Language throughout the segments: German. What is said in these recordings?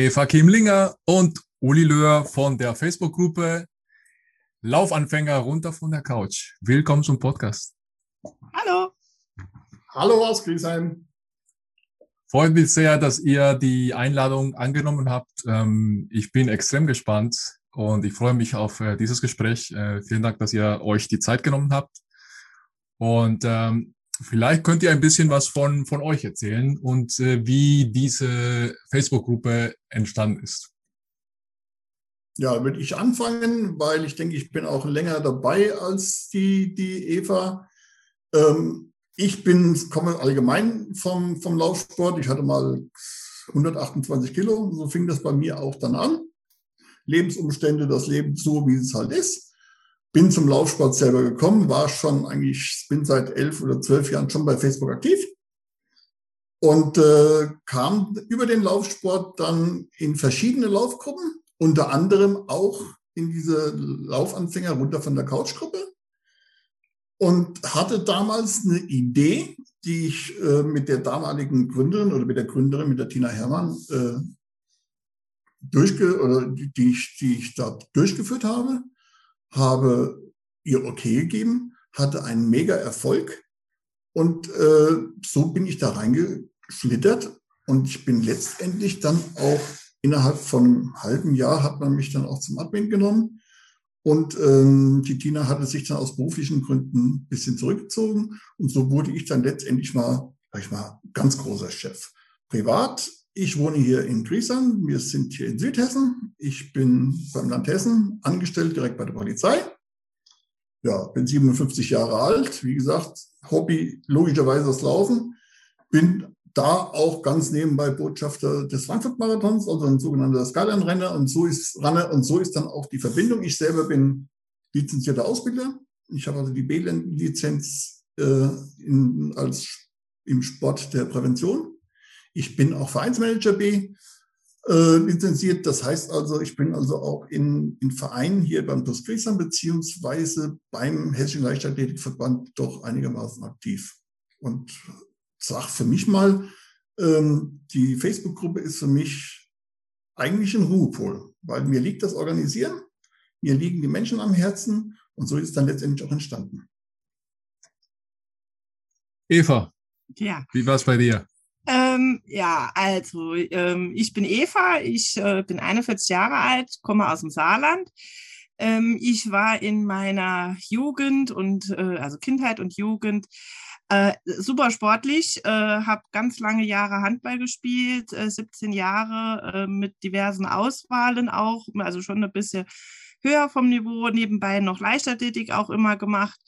Eva Kimlinger und Uli Löhr von der Facebook-Gruppe Laufanfänger runter von der Couch. Willkommen zum Podcast. Hallo. Hallo aus Griesheim. Freut mich sehr, dass ihr die Einladung angenommen habt. Ähm, ich bin extrem gespannt und ich freue mich auf äh, dieses Gespräch. Äh, vielen Dank, dass ihr euch die Zeit genommen habt. Und ähm, vielleicht könnt ihr ein bisschen was von, von euch erzählen und äh, wie diese Facebook-Gruppe entstanden ist. Ja, würde ich anfangen, weil ich denke, ich bin auch länger dabei als die, die Eva. Ähm, ich bin, komme allgemein vom, vom Laufsport. Ich hatte mal 128 Kilo. So fing das bei mir auch dann an. Lebensumstände, das Leben so, wie es halt ist. Bin zum Laufsport selber gekommen, war schon eigentlich, bin seit elf oder zwölf Jahren schon bei Facebook aktiv. Und äh, kam über den Laufsport dann in verschiedene Laufgruppen, unter anderem auch in diese Laufanfänger runter von der Couchgruppe. Und hatte damals eine Idee, die ich äh, mit der damaligen Gründerin oder mit der Gründerin, mit der Tina Herrmann, äh, durchge oder die, ich, die ich da durchgeführt habe, habe ihr okay gegeben, hatte einen mega Erfolg und äh, so bin ich da reingeschlittert und ich bin letztendlich dann auch innerhalb von einem halben Jahr hat man mich dann auch zum Admin genommen und ähm, die Tina hatte sich dann aus beruflichen Gründen ein bisschen zurückgezogen. Und so wurde ich dann letztendlich mal, sag ich mal, ganz großer Chef. Privat, ich wohne hier in Griesheim. Wir sind hier in Südhessen. Ich bin beim Land Hessen angestellt, direkt bei der Polizei. Ja, bin 57 Jahre alt. Wie gesagt, Hobby logischerweise das Laufen. Bin da auch ganz nebenbei Botschafter des Frankfurt-Marathons, also ein sogenannter Skyline-Renner. Und so ist Renner und so ist dann auch die Verbindung. Ich selber bin lizenzierter Ausbilder. Ich habe also die B-Lizenz äh, in, als im Sport der Prävention. Ich bin auch Vereinsmanager B äh, lizenziert. Das heißt also, ich bin also auch in, in Vereinen hier beim TuS Griesheim beziehungsweise beim Hessischen Leichtathletikverband doch einigermaßen aktiv. Und sag für mich mal, ähm, die Facebook-Gruppe ist für mich eigentlich ein Ruhepol, weil mir liegt das Organisieren, mir liegen die Menschen am Herzen und so ist es dann letztendlich auch entstanden. Eva, ja. wie war es bei dir? Ähm, ja, also ähm, ich bin Eva, ich äh, bin 41 Jahre alt, komme aus dem Saarland. Ähm, ich war in meiner Jugend und äh, also Kindheit und Jugend äh, super sportlich, äh, habe ganz lange Jahre Handball gespielt, äh, 17 Jahre äh, mit diversen Auswahlen auch, also schon ein bisschen höher vom Niveau, nebenbei noch Leichtathletik auch immer gemacht.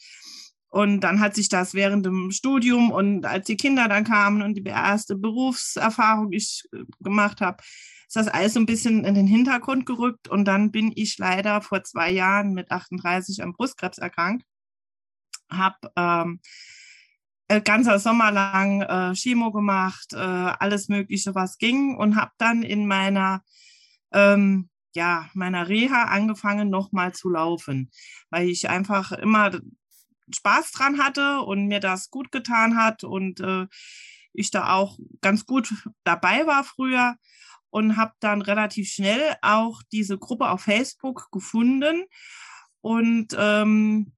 Und dann hat sich das während dem Studium und als die Kinder dann kamen und die erste Berufserfahrung ich äh, gemacht habe, ist das alles so ein bisschen in den Hintergrund gerückt. Und dann bin ich leider vor zwei Jahren mit 38 am Brustkrebs erkrankt. Habe ähm, äh, ganzer Sommer lang äh, Chemo gemacht, äh, alles Mögliche, was ging und habe dann in meiner ähm, ja meiner Reha angefangen, nochmal zu laufen, weil ich einfach immer Spaß dran hatte und mir das gut getan hat und äh, ich da auch ganz gut dabei war früher und habe dann relativ schnell auch diese Gruppe auf Facebook gefunden und ähm,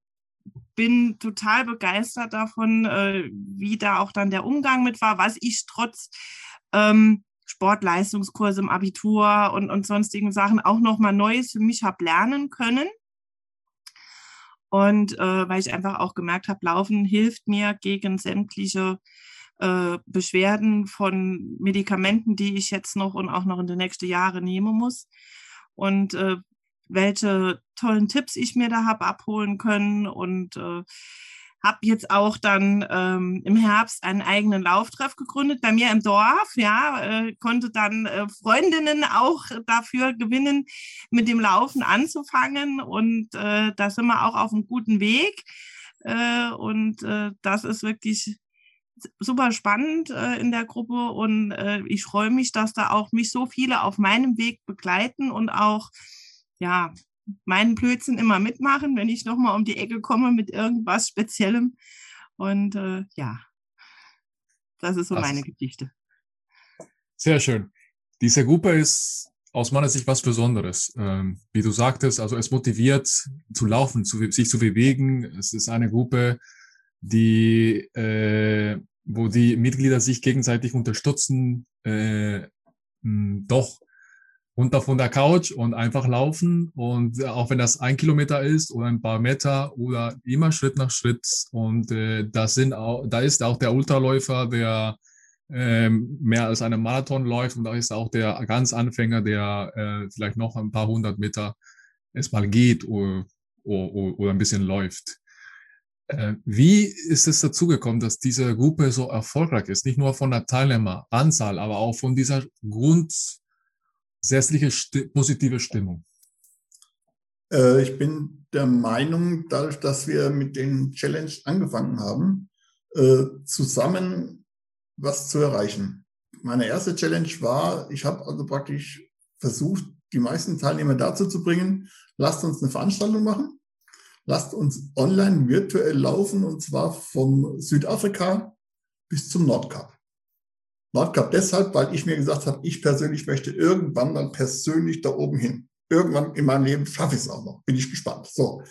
bin total begeistert davon, äh, wie da auch dann der Umgang mit war, was ich trotz ähm, Sportleistungskurse im Abitur und, und sonstigen Sachen auch nochmal Neues für mich habe lernen können. Und äh, weil ich einfach auch gemerkt habe, Laufen hilft mir gegen sämtliche äh, Beschwerden von Medikamenten, die ich jetzt noch und auch noch in den nächsten Jahren nehmen muss. Und äh, welche tollen Tipps ich mir da habe abholen können und äh, habe jetzt auch dann ähm, im Herbst einen eigenen Lauftreff gegründet bei mir im Dorf. Ja, äh, konnte dann äh, Freundinnen auch dafür gewinnen, mit dem Laufen anzufangen und äh, da sind wir auch auf einem guten Weg. Äh, und äh, das ist wirklich super spannend äh, in der Gruppe und äh, ich freue mich, dass da auch mich so viele auf meinem Weg begleiten und auch ja, meinen Blödsinn immer mitmachen, wenn ich nochmal um die Ecke komme mit irgendwas Speziellem. Und äh, ja, das ist so das meine Geschichte. Sehr schön. Diese Gruppe ist aus meiner Sicht was Besonderes. Ähm, wie du sagtest, also es motiviert zu laufen, zu, sich zu bewegen. Es ist eine Gruppe, die, äh, wo die Mitglieder sich gegenseitig unterstützen, äh, doch runter von der Couch und einfach laufen. Und auch wenn das ein Kilometer ist oder ein paar Meter oder immer Schritt nach Schritt. Und äh, das sind auch, da ist auch der Ultraläufer, der ähm, mehr als einen Marathon läuft und da ist auch der ganz Anfänger, der äh, vielleicht noch ein paar hundert Meter erstmal geht oder, oder, oder ein bisschen läuft. Äh, wie ist es dazu gekommen, dass diese Gruppe so erfolgreich ist? Nicht nur von der Teilnehmeranzahl, aber auch von dieser grundsätzliche sti positive Stimmung. Äh, ich bin der Meinung, dadurch, dass wir mit den Challenge angefangen haben, äh, zusammen was zu erreichen. Meine erste Challenge war, ich habe also praktisch versucht, die meisten Teilnehmer dazu zu bringen, lasst uns eine Veranstaltung machen, lasst uns online virtuell laufen und zwar vom Südafrika bis zum Nordkap. Nordkap deshalb, weil ich mir gesagt habe, ich persönlich möchte irgendwann mal persönlich da oben hin. Irgendwann in meinem Leben schaffe ich es auch noch. Bin ich gespannt. So.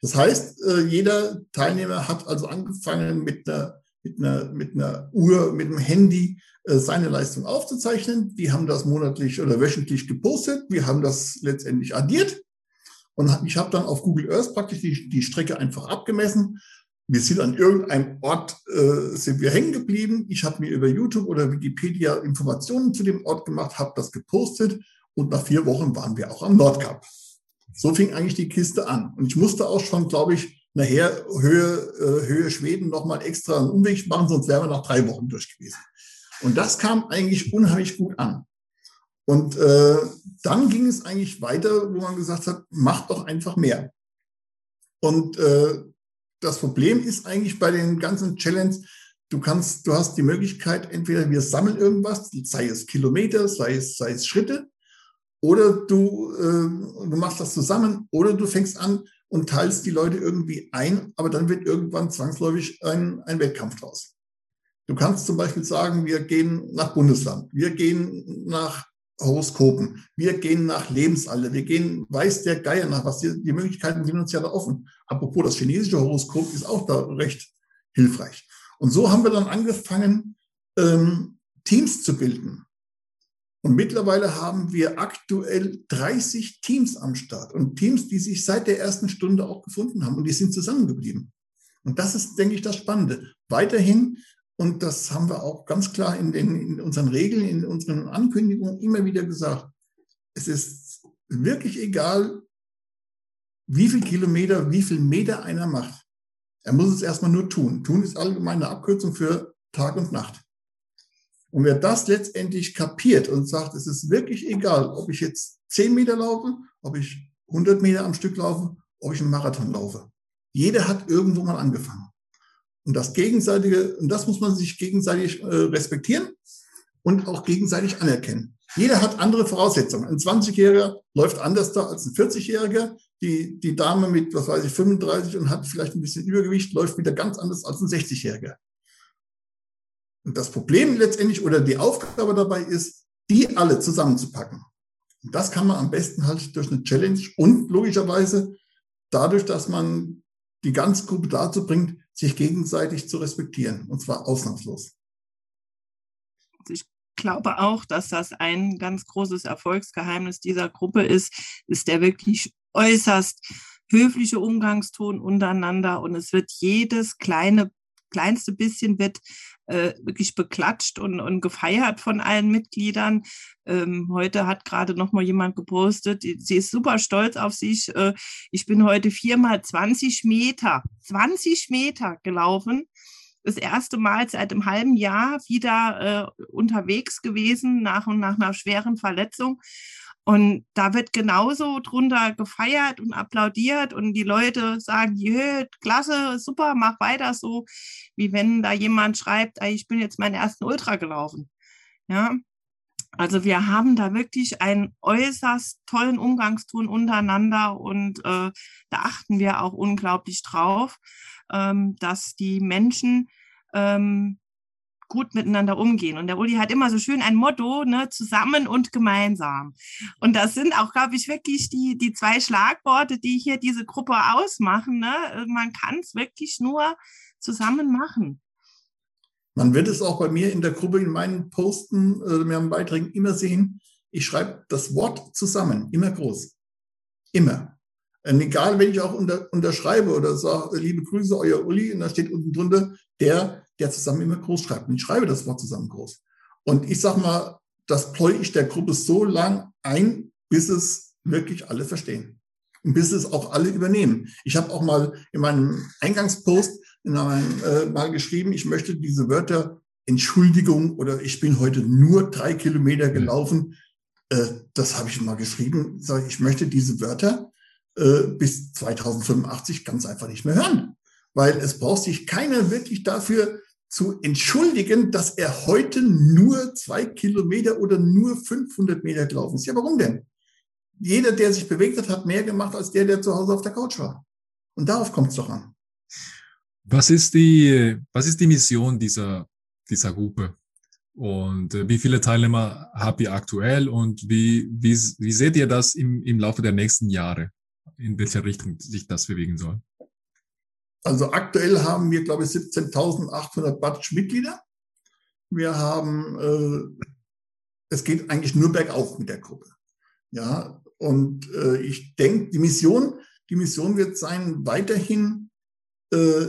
Das heißt, äh, jeder Teilnehmer hat also angefangen mit einer mit einer, mit einer Uhr, mit einem Handy äh, seine Leistung aufzuzeichnen. Die haben das monatlich oder wöchentlich gepostet. Wir haben das letztendlich addiert. Und ich habe dann auf Google Earth praktisch die, die Strecke einfach abgemessen. Wir sind an irgendeinem Ort, äh, sind wir hängen geblieben. Ich habe mir über YouTube oder Wikipedia Informationen zu dem Ort gemacht, habe das gepostet und nach vier Wochen waren wir auch am Nordkap. So fing eigentlich die Kiste an. Und ich musste auch schon, glaube ich, nachher Höhe, äh, Höhe Schweden nochmal extra einen Umweg machen, sonst wären wir nach drei Wochen durch gewesen. Und das kam eigentlich unheimlich gut an. Und äh, dann ging es eigentlich weiter, wo man gesagt hat, mach doch einfach mehr. Und äh, das Problem ist eigentlich bei den ganzen Challenges, du kannst, du hast die Möglichkeit, entweder wir sammeln irgendwas, sei es Kilometer, sei es, sei es Schritte, oder du, äh, du machst das zusammen, oder du fängst an, und teilst die Leute irgendwie ein, aber dann wird irgendwann zwangsläufig ein, ein Wettkampf draus. Du kannst zum Beispiel sagen, wir gehen nach Bundesland, wir gehen nach Horoskopen, wir gehen nach Lebensalter, wir gehen, weiß der Geier nach, was die, die Möglichkeiten sind uns ja da offen. Apropos, das chinesische Horoskop ist auch da recht hilfreich. Und so haben wir dann angefangen, ähm, Teams zu bilden. Und mittlerweile haben wir aktuell 30 Teams am Start und Teams, die sich seit der ersten Stunde auch gefunden haben und die sind zusammengeblieben. Und das ist, denke ich, das Spannende. Weiterhin, und das haben wir auch ganz klar in, den, in unseren Regeln, in unseren Ankündigungen immer wieder gesagt, es ist wirklich egal, wie viel Kilometer, wie viel Meter einer macht. Er muss es erstmal nur tun. Tun ist allgemeine Abkürzung für Tag und Nacht. Und wer das letztendlich kapiert und sagt, es ist wirklich egal, ob ich jetzt 10 Meter laufe, ob ich 100 Meter am Stück laufe, ob ich einen Marathon laufe. Jeder hat irgendwo mal angefangen. Und das gegenseitige, und das muss man sich gegenseitig äh, respektieren und auch gegenseitig anerkennen. Jeder hat andere Voraussetzungen. Ein 20-Jähriger läuft anders da als ein 40-Jähriger. Die, die Dame mit, was weiß ich, 35 und hat vielleicht ein bisschen Übergewicht, läuft wieder ganz anders als ein 60-Jähriger. Und das Problem letztendlich oder die Aufgabe dabei ist, die alle zusammenzupacken. Und das kann man am besten halt durch eine Challenge und logischerweise dadurch, dass man die ganze Gruppe dazu bringt, sich gegenseitig zu respektieren. Und zwar ausnahmslos. Ich glaube auch, dass das ein ganz großes Erfolgsgeheimnis dieser Gruppe ist, ist der wirklich äußerst höfliche Umgangston untereinander und es wird jedes kleine kleinste bisschen wird äh, wirklich beklatscht und, und gefeiert von allen Mitgliedern. Ähm, heute hat gerade noch mal jemand gepostet, sie ist super stolz auf sich. Äh, ich bin heute viermal 20 Meter, 20 Meter gelaufen. Das erste Mal seit einem halben Jahr wieder äh, unterwegs gewesen, nach und nach einer schweren Verletzung. Und da wird genauso drunter gefeiert und applaudiert und die Leute sagen, jö, klasse, super, mach weiter so, wie wenn da jemand schreibt, ich bin jetzt meinen ersten Ultra gelaufen. Ja, also wir haben da wirklich einen äußerst tollen Umgangston untereinander und äh, da achten wir auch unglaublich drauf, ähm, dass die Menschen ähm, gut miteinander umgehen. Und der Uli hat immer so schön ein Motto, ne, zusammen und gemeinsam. Und das sind auch, glaube ich, wirklich die, die zwei Schlagworte, die hier diese Gruppe ausmachen. Ne? Man kann es wirklich nur zusammen machen. Man wird es auch bei mir in der Gruppe, in meinen Posten, äh, in meinen Beiträgen immer sehen. Ich schreibe das Wort zusammen, immer groß. Immer. Und egal, wenn ich auch unter, unterschreibe oder sage, liebe Grüße, euer Uli, und da steht unten drunter, der, der zusammen immer groß schreibt. Und ich schreibe das Wort zusammen groß. Und ich sag mal, das pläu ich der Gruppe so lang ein, bis es wirklich alle verstehen. Und bis es auch alle übernehmen. Ich habe auch mal in meinem Eingangspost in einem, äh, mal geschrieben, ich möchte diese Wörter Entschuldigung oder ich bin heute nur drei Kilometer gelaufen. Äh, das habe ich mal geschrieben. Sag, ich möchte diese Wörter äh, bis 2085 ganz einfach nicht mehr hören. Weil es braucht sich keiner wirklich dafür zu entschuldigen, dass er heute nur zwei Kilometer oder nur 500 Meter gelaufen ist. Ja, warum denn? Jeder, der sich bewegt hat, hat mehr gemacht als der, der zu Hause auf der Couch war. Und darauf kommt es doch an. Was ist die, was ist die Mission dieser, dieser Gruppe? Und äh, wie viele Teilnehmer habt ihr aktuell und wie, wie, wie seht ihr das im, im Laufe der nächsten Jahre? In welcher Richtung sich das bewegen soll? Also aktuell haben wir, glaube ich, 17.800 Batsch Mitglieder. Wir haben, äh, es geht eigentlich nur bergauf mit der Gruppe. Ja, und äh, ich denke, die Mission, die Mission wird sein, weiterhin äh,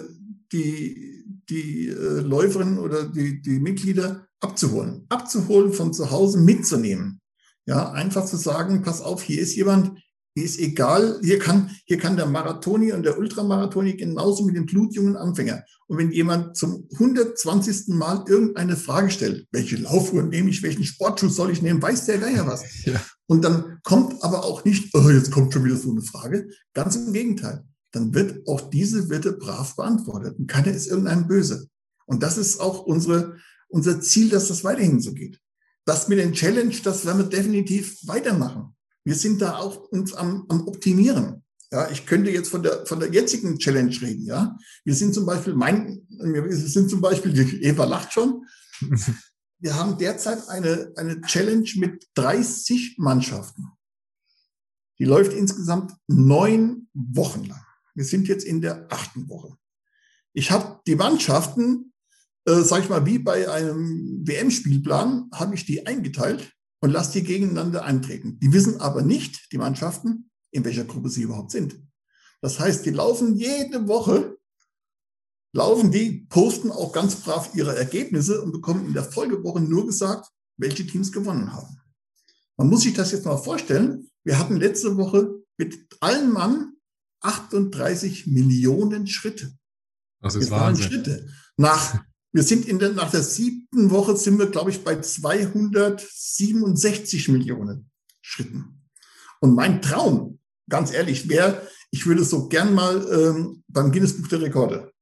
die, die äh, Läuferinnen oder die, die Mitglieder abzuholen. Abzuholen, von zu Hause mitzunehmen. Ja, einfach zu sagen, pass auf, hier ist jemand, ist egal, hier kann, hier kann der Marathoni und der Ultramarathoni genauso mit dem blutjungen Anfänger. Und wenn jemand zum 120. Mal irgendeine Frage stellt, welche Laufuhr nehme ich, welchen Sportschuh soll ich nehmen, weiß der Geier was. Ja. Und dann kommt aber auch nicht, oh, jetzt kommt schon wieder so eine Frage. Ganz im Gegenteil. Dann wird auch diese Bitte brav beantwortet. Und keiner ist irgendeinem böse. Und das ist auch unsere, unser Ziel, dass das weiterhin so geht. Das mit den Challenge, das werden wir definitiv weitermachen. Wir sind da auch uns am, am Optimieren. Ja, ich könnte jetzt von der, von der jetzigen Challenge reden, ja. Wir sind zum Beispiel, mein, wir sind zum Beispiel, Eva lacht schon. Wir haben derzeit eine, eine Challenge mit 30 Mannschaften. Die läuft insgesamt neun Wochen lang. Wir sind jetzt in der achten Woche. Ich habe die Mannschaften, äh, sag ich mal, wie bei einem WM-Spielplan, habe ich die eingeteilt und lasse die gegeneinander antreten. Die wissen aber nicht, die Mannschaften, in welcher Gruppe sie überhaupt sind. Das heißt, die laufen jede Woche, laufen die, posten auch ganz brav ihre Ergebnisse und bekommen in der Folgewoche nur gesagt, welche Teams gewonnen haben. Man muss sich das jetzt mal vorstellen. Wir hatten letzte Woche mit allen Mann 38 Millionen Schritte. Das ist Wahnsinn. Schritte. Nach wir sind in der, nach der siebten Woche sind wir, glaube ich, bei 267 Millionen Schritten. Und mein Traum, ganz ehrlich, wäre, ich würde so gern mal ähm, beim Guinness Buch der Rekorde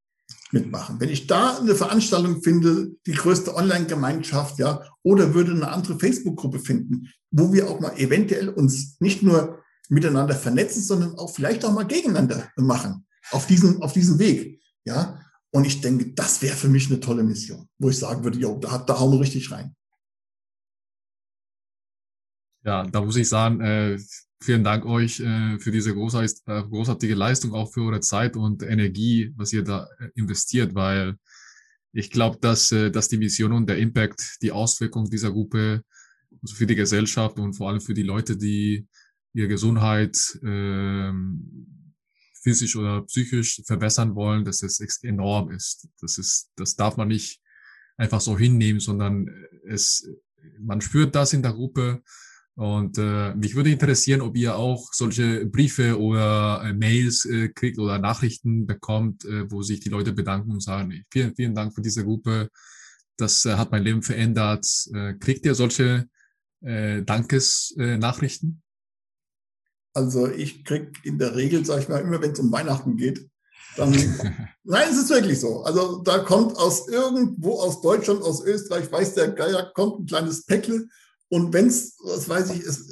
mitmachen. Wenn ich da eine Veranstaltung finde, die größte Online-Gemeinschaft, ja, oder würde eine andere Facebook-Gruppe finden, wo wir auch mal eventuell uns nicht nur miteinander vernetzen, sondern auch vielleicht auch mal gegeneinander machen auf diesen, auf diesen Weg, ja, und ich denke, das wäre für mich eine tolle Mission, wo ich sagen würde, jo, da, da hauen wir richtig rein. Ja, da muss ich sagen, äh, vielen Dank euch äh, für diese großartige, äh, großartige Leistung, auch für eure Zeit und Energie, was ihr da äh, investiert, weil ich glaube, dass, äh, dass die Mission und der Impact, die Auswirkung dieser Gruppe also für die Gesellschaft und vor allem für die Leute, die ihre Gesundheit ähm, physisch oder psychisch verbessern wollen, dass es enorm ist. Das ist, das darf man nicht einfach so hinnehmen, sondern es, man spürt das in der Gruppe. Und äh, mich würde interessieren, ob ihr auch solche Briefe oder äh, Mails äh, kriegt oder Nachrichten bekommt, äh, wo sich die Leute bedanken und sagen, vielen, vielen Dank für diese Gruppe. Das äh, hat mein Leben verändert. Äh, kriegt ihr solche äh, Dankesnachrichten? Also ich krieg in der Regel, sag ich mal, immer wenn es um Weihnachten geht, dann, nein, es ist wirklich so. Also da kommt aus irgendwo, aus Deutschland, aus Österreich, weiß der Geier, kommt ein kleines Päckle. Und wenn es, was weiß ich, es,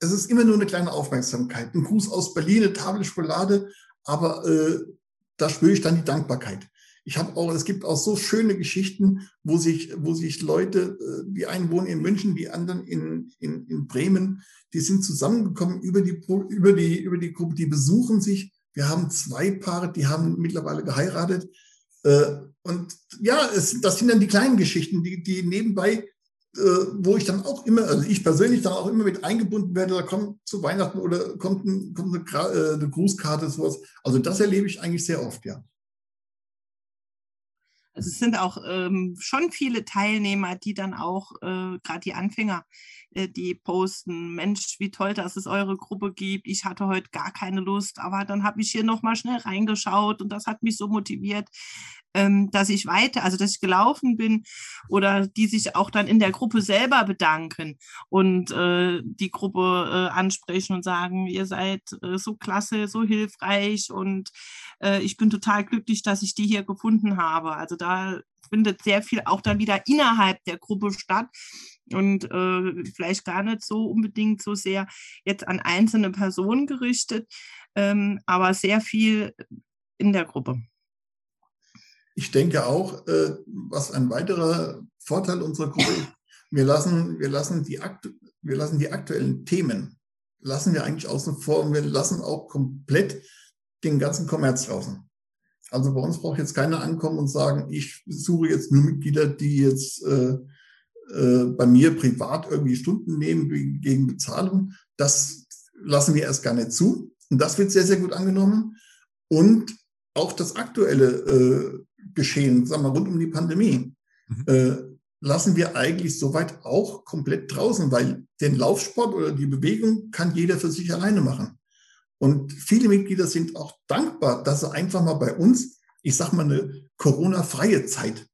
es ist immer nur eine kleine Aufmerksamkeit. Ein Gruß aus Berlin, eine Tafel Schokolade, aber äh, da spüre ich dann die Dankbarkeit. Ich habe auch, es gibt auch so schöne Geschichten, wo sich, wo sich Leute, äh, die einen wohnen in München, die anderen in, in, in Bremen, die sind zusammengekommen über die, über die, über die Gruppe, die besuchen sich. Wir haben zwei Paare, die haben mittlerweile geheiratet. Äh, und ja, es, das sind dann die kleinen Geschichten, die, die nebenbei äh, wo ich dann auch immer, also ich persönlich dann auch immer mit eingebunden werde, da kommt zu Weihnachten oder kommt, ein, kommt eine, eine Grußkarte, sowas. Also das erlebe ich eigentlich sehr oft, ja. Also es sind auch ähm, schon viele Teilnehmer, die dann auch, äh, gerade die Anfänger, die posten, Mensch, wie toll, dass es eure Gruppe gibt. Ich hatte heute gar keine Lust, aber dann habe ich hier nochmal schnell reingeschaut und das hat mich so motiviert, ähm, dass ich weiter, also dass ich gelaufen bin oder die sich auch dann in der Gruppe selber bedanken und äh, die Gruppe äh, ansprechen und sagen, ihr seid äh, so klasse, so hilfreich und äh, ich bin total glücklich, dass ich die hier gefunden habe. Also da findet sehr viel auch dann wieder innerhalb der Gruppe statt und äh, vielleicht gar nicht so unbedingt so sehr jetzt an einzelne Personen gerichtet, ähm, aber sehr viel in der Gruppe. Ich denke auch, äh, was ein weiterer Vorteil unserer Gruppe ist, wir lassen, wir lassen die, wir lassen die aktuellen Themen, lassen wir eigentlich außen vor und wir lassen auch komplett den ganzen Kommerz draußen. Also bei uns braucht jetzt keiner ankommen und sagen, ich suche jetzt nur Mitglieder, die jetzt äh, äh, bei mir privat irgendwie Stunden nehmen gegen Bezahlung. Das lassen wir erst gar nicht zu. Und das wird sehr, sehr gut angenommen. Und auch das aktuelle äh, Geschehen, sagen wir rund um die Pandemie, mhm. äh, lassen wir eigentlich soweit auch komplett draußen, weil den Laufsport oder die Bewegung kann jeder für sich alleine machen. Und viele Mitglieder sind auch dankbar, dass sie einfach mal bei uns, ich sag mal, eine Corona-freie Zeit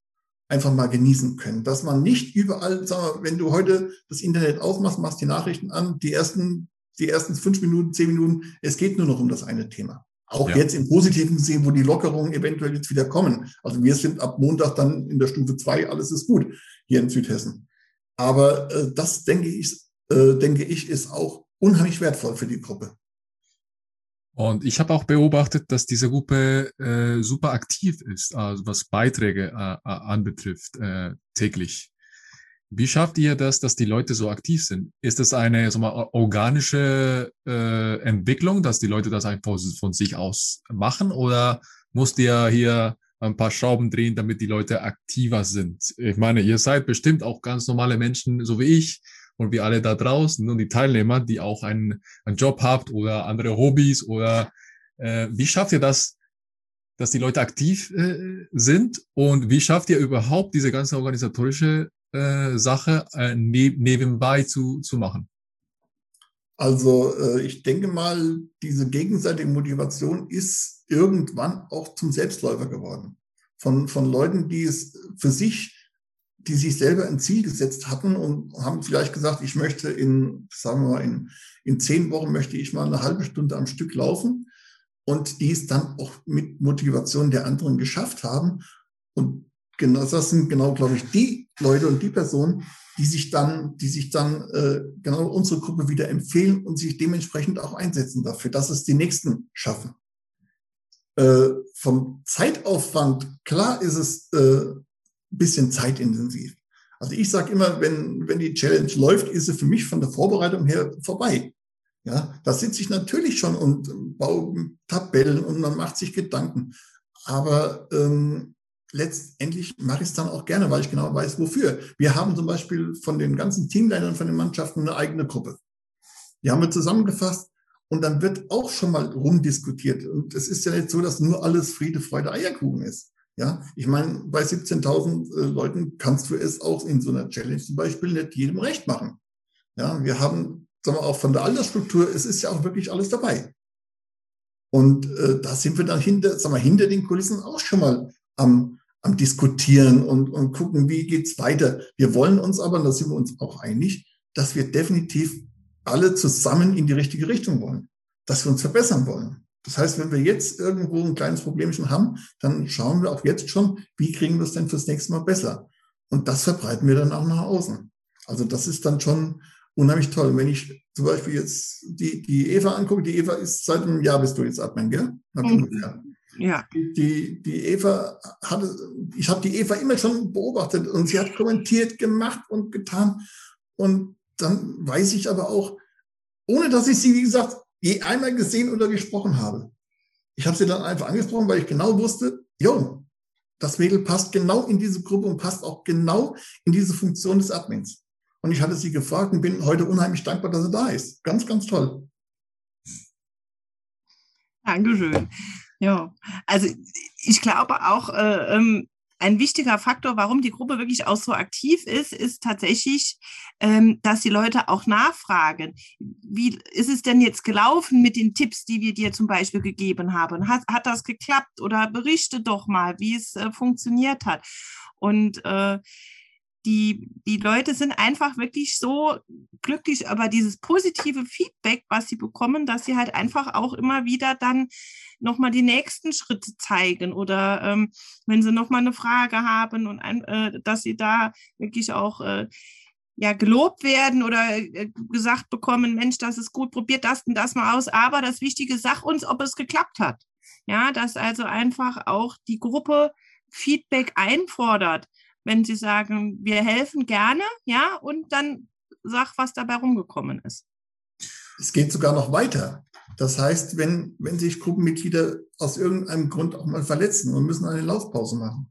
einfach mal genießen können. Dass man nicht überall, sag mal, wenn du heute das Internet aufmachst, machst die Nachrichten an, die ersten, die ersten fünf Minuten, zehn Minuten, es geht nur noch um das eine Thema. Auch ja. jetzt im Positiven sehen, wo die Lockerungen eventuell jetzt wieder kommen. Also wir sind ab Montag dann in der Stufe zwei, alles ist gut hier in Südhessen. Aber äh, das denke ich, äh, denke ich, ist auch unheimlich wertvoll für die Gruppe. Und ich habe auch beobachtet, dass diese Gruppe äh, super aktiv ist, also was Beiträge äh, anbetrifft, äh, täglich. Wie schafft ihr das, dass die Leute so aktiv sind? Ist das eine so mal, organische äh, Entwicklung, dass die Leute das einfach von sich aus machen? Oder musst ihr hier ein paar Schrauben drehen, damit die Leute aktiver sind? Ich meine, ihr seid bestimmt auch ganz normale Menschen, so wie ich und wie alle da draußen und die Teilnehmer, die auch einen, einen Job habt oder andere Hobbys oder äh, wie schafft ihr das, dass die Leute aktiv äh, sind und wie schafft ihr überhaupt diese ganze organisatorische äh, Sache äh, neb nebenbei zu, zu machen? Also äh, ich denke mal, diese gegenseitige Motivation ist irgendwann auch zum Selbstläufer geworden. Von, von Leuten, die es für sich, die sich selber ein Ziel gesetzt hatten und haben vielleicht gesagt, ich möchte in, sagen wir mal, in, in zehn Wochen möchte ich mal eine halbe Stunde am Stück laufen und die es dann auch mit Motivation der anderen geschafft haben. Und genau, das sind genau, glaube ich, die Leute und die Personen, die sich dann, die sich dann äh, genau unsere Gruppe wieder empfehlen und sich dementsprechend auch einsetzen dafür, dass es die Nächsten schaffen. Äh, vom Zeitaufwand, klar ist es äh, bisschen zeitintensiv. Also ich sage immer, wenn, wenn die Challenge läuft, ist sie für mich von der Vorbereitung her vorbei. Ja, da sitze ich natürlich schon und baue Tabellen und man macht sich Gedanken. Aber ähm, letztendlich mache ich es dann auch gerne, weil ich genau weiß, wofür. Wir haben zum Beispiel von den ganzen Teamleitern von den Mannschaften eine eigene Gruppe. Die haben wir zusammengefasst und dann wird auch schon mal rumdiskutiert. Und es ist ja nicht so, dass nur alles Friede, Freude, Eierkuchen ist. Ja, ich meine, bei 17.000 äh, Leuten kannst du es auch in so einer Challenge zum Beispiel nicht jedem recht machen. Ja, wir haben, sagen wir auch von der Altersstruktur, es ist ja auch wirklich alles dabei. Und äh, da sind wir dann hinter, sagen wir, hinter den Kulissen auch schon mal am, am Diskutieren und, und gucken, wie geht's weiter. Wir wollen uns aber, und da sind wir uns auch einig, dass wir definitiv alle zusammen in die richtige Richtung wollen, dass wir uns verbessern wollen. Das heißt, wenn wir jetzt irgendwo ein kleines Problemchen haben, dann schauen wir auch jetzt schon, wie kriegen wir es denn fürs nächste Mal besser. Und das verbreiten wir dann auch nach außen. Also das ist dann schon unheimlich toll. Wenn ich zum Beispiel jetzt die, die Eva angucke, die Eva ist seit einem Jahr bist du jetzt Admin, gell? Mhm. Ja. Die, die Eva hatte, ich habe die Eva immer schon beobachtet und sie hat kommentiert, gemacht und getan. Und dann weiß ich aber auch, ohne dass ich sie, wie gesagt, je einmal gesehen oder gesprochen habe. Ich habe sie dann einfach angesprochen, weil ich genau wusste, jo, das Mädel passt genau in diese Gruppe und passt auch genau in diese Funktion des Admins. Und ich hatte sie gefragt und bin heute unheimlich dankbar, dass sie da ist. Ganz, ganz toll. Dankeschön. Ja, also ich glaube auch, äh, ähm, ein wichtiger Faktor, warum die Gruppe wirklich auch so aktiv ist, ist tatsächlich, ähm, dass die Leute auch nachfragen. Wie ist es denn jetzt gelaufen mit den Tipps, die wir dir zum Beispiel gegeben haben? Hat, hat das geklappt oder berichte doch mal, wie es äh, funktioniert hat? Und äh, die, die Leute sind einfach wirklich so glücklich über dieses positive Feedback, was sie bekommen, dass sie halt einfach auch immer wieder dann nochmal die nächsten Schritte zeigen oder ähm, wenn sie nochmal eine Frage haben und ein, äh, dass sie da wirklich auch äh, ja, gelobt werden oder äh, gesagt bekommen, Mensch, das ist gut, probiert das und das mal aus. Aber das Wichtige, sag uns, ob es geklappt hat. Ja, dass also einfach auch die Gruppe Feedback einfordert wenn sie sagen, wir helfen gerne, ja, und dann sag, was dabei rumgekommen ist. Es geht sogar noch weiter. Das heißt, wenn, wenn sich Gruppenmitglieder aus irgendeinem Grund auch mal verletzen und müssen eine Laufpause machen.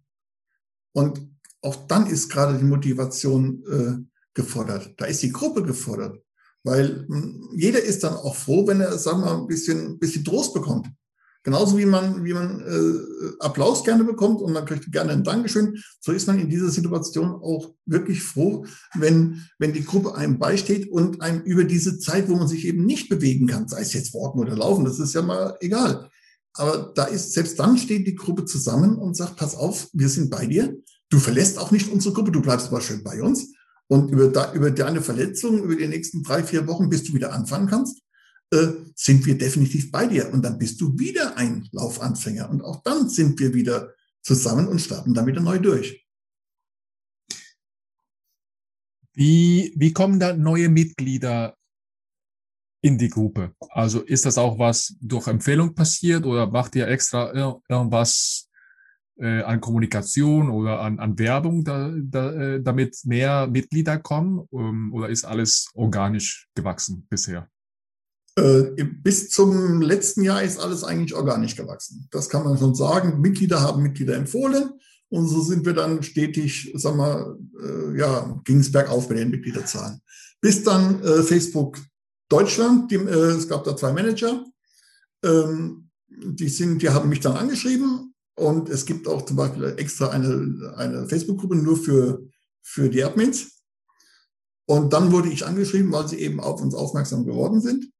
Und auch dann ist gerade die Motivation äh, gefordert. Da ist die Gruppe gefordert. Weil hm, jeder ist dann auch froh, wenn er, sagen wir mal, ein bisschen, bisschen Trost bekommt. Genauso wie man, wie man äh, Applaus gerne bekommt und man kriegt gerne ein Dankeschön, so ist man in dieser Situation auch wirklich froh, wenn, wenn die Gruppe einem beisteht und einem über diese Zeit, wo man sich eben nicht bewegen kann, sei es jetzt walken oder laufen, das ist ja mal egal. Aber da ist, selbst dann steht die Gruppe zusammen und sagt, pass auf, wir sind bei dir. Du verlässt auch nicht unsere Gruppe, du bleibst aber schön bei uns. Und über, da, über deine Verletzung, über die nächsten drei, vier Wochen, bis du wieder anfangen kannst, äh, sind wir definitiv bei dir. Und dann bist du wieder ein Laufanfänger. Und auch dann sind wir wieder zusammen und starten dann wieder neu durch. Wie, wie kommen da neue Mitglieder in die Gruppe? Also ist das auch was durch Empfehlung passiert oder macht ihr extra irgendwas äh, an Kommunikation oder an, an Werbung, da, da, äh, damit mehr Mitglieder kommen? Um, oder ist alles organisch gewachsen bisher? Äh, bis zum letzten Jahr ist alles eigentlich organisch gewachsen. Das kann man schon sagen. Mitglieder haben Mitglieder empfohlen und so sind wir dann stetig, sagen wir, äh, ja, ging es bergauf bei den Mitgliederzahlen. Bis dann äh, Facebook Deutschland, die, äh, es gab da zwei Manager, ähm, die sind, die haben mich dann angeschrieben und es gibt auch zum Beispiel extra eine, eine Facebook-Gruppe nur für, für die Admins. Und dann wurde ich angeschrieben, weil sie eben auf uns aufmerksam geworden sind.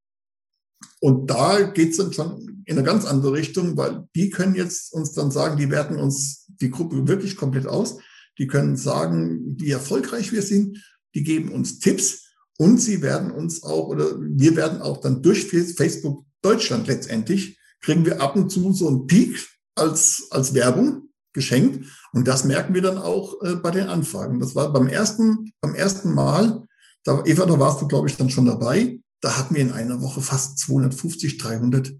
Und da geht es dann schon in eine ganz andere Richtung, weil die können jetzt uns dann sagen, die werten uns die Gruppe wirklich komplett aus. Die können sagen, wie erfolgreich wir sind. Die geben uns Tipps und sie werden uns auch oder wir werden auch dann durch Facebook Deutschland letztendlich kriegen wir ab und zu so einen Peak als, als Werbung geschenkt. Und das merken wir dann auch äh, bei den Anfragen. Das war beim ersten, beim ersten Mal, da, Eva, da warst du, glaube ich, dann schon dabei da hatten wir in einer Woche fast 250, 300,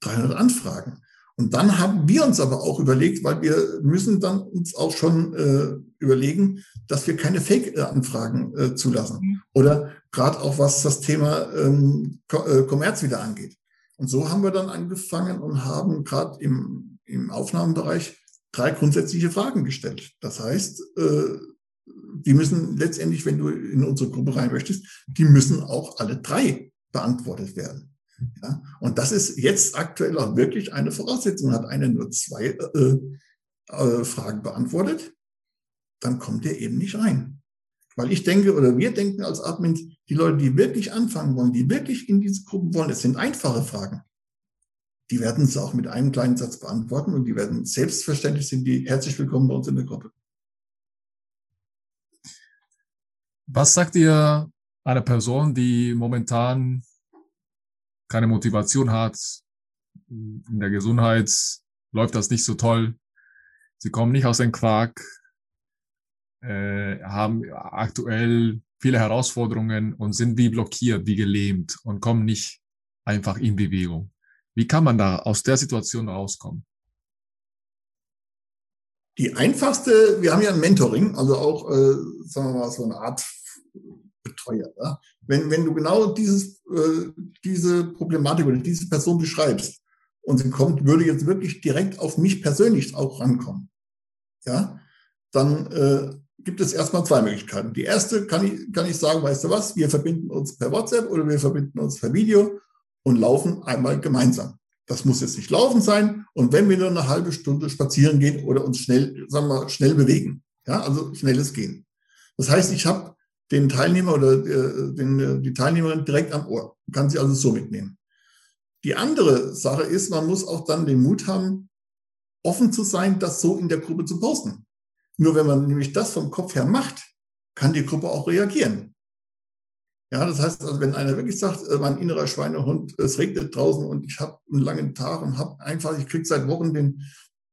300 Anfragen. Und dann haben wir uns aber auch überlegt, weil wir müssen dann uns auch schon äh, überlegen, dass wir keine Fake-Anfragen äh, zulassen. Mhm. Oder gerade auch was das Thema ähm, äh, Kommerz wieder angeht. Und so haben wir dann angefangen und haben gerade im, im Aufnahmenbereich drei grundsätzliche Fragen gestellt. Das heißt, äh, die müssen letztendlich, wenn du in unsere Gruppe rein möchtest, die müssen auch alle drei beantwortet werden. Ja? Und das ist jetzt aktuell auch wirklich eine Voraussetzung. Hat einer nur zwei äh, äh, Fragen beantwortet, dann kommt er eben nicht rein. Weil ich denke, oder wir denken als Admins, die Leute, die wirklich anfangen wollen, die wirklich in diese Gruppen wollen, es sind einfache Fragen. Die werden es auch mit einem kleinen Satz beantworten und die werden selbstverständlich sind die herzlich willkommen bei uns in der Gruppe. Was sagt ihr einer Person, die momentan keine Motivation hat? In der Gesundheit läuft das nicht so toll. Sie kommen nicht aus dem Quark, äh, haben aktuell viele Herausforderungen und sind wie blockiert, wie gelähmt und kommen nicht einfach in Bewegung. Wie kann man da aus der Situation rauskommen? Die einfachste, wir haben ja ein Mentoring, also auch, äh, sagen wir mal, so eine Art Betreuer. Ja? Wenn, wenn du genau dieses, äh, diese Problematik oder diese Person beschreibst und sie kommt, würde jetzt wirklich direkt auf mich persönlich auch rankommen, ja, dann äh, gibt es erstmal zwei Möglichkeiten. Die erste kann ich, kann ich sagen, weißt du was, wir verbinden uns per WhatsApp oder wir verbinden uns per Video und laufen einmal gemeinsam. Das muss jetzt nicht laufen sein. Und wenn wir nur eine halbe Stunde spazieren gehen oder uns schnell, sagen wir, schnell bewegen, ja, also schnelles Gehen. Das heißt, ich habe den Teilnehmer oder äh, den, äh, die Teilnehmerin direkt am Ohr. kann sie also so mitnehmen. Die andere Sache ist, man muss auch dann den Mut haben, offen zu sein, das so in der Gruppe zu posten. Nur wenn man nämlich das vom Kopf her macht, kann die Gruppe auch reagieren. Ja, das heißt, also wenn einer wirklich sagt, äh, mein innerer Schweinehund, es regnet draußen und ich habe einen langen Tag und habe einfach, ich krieg seit Wochen den,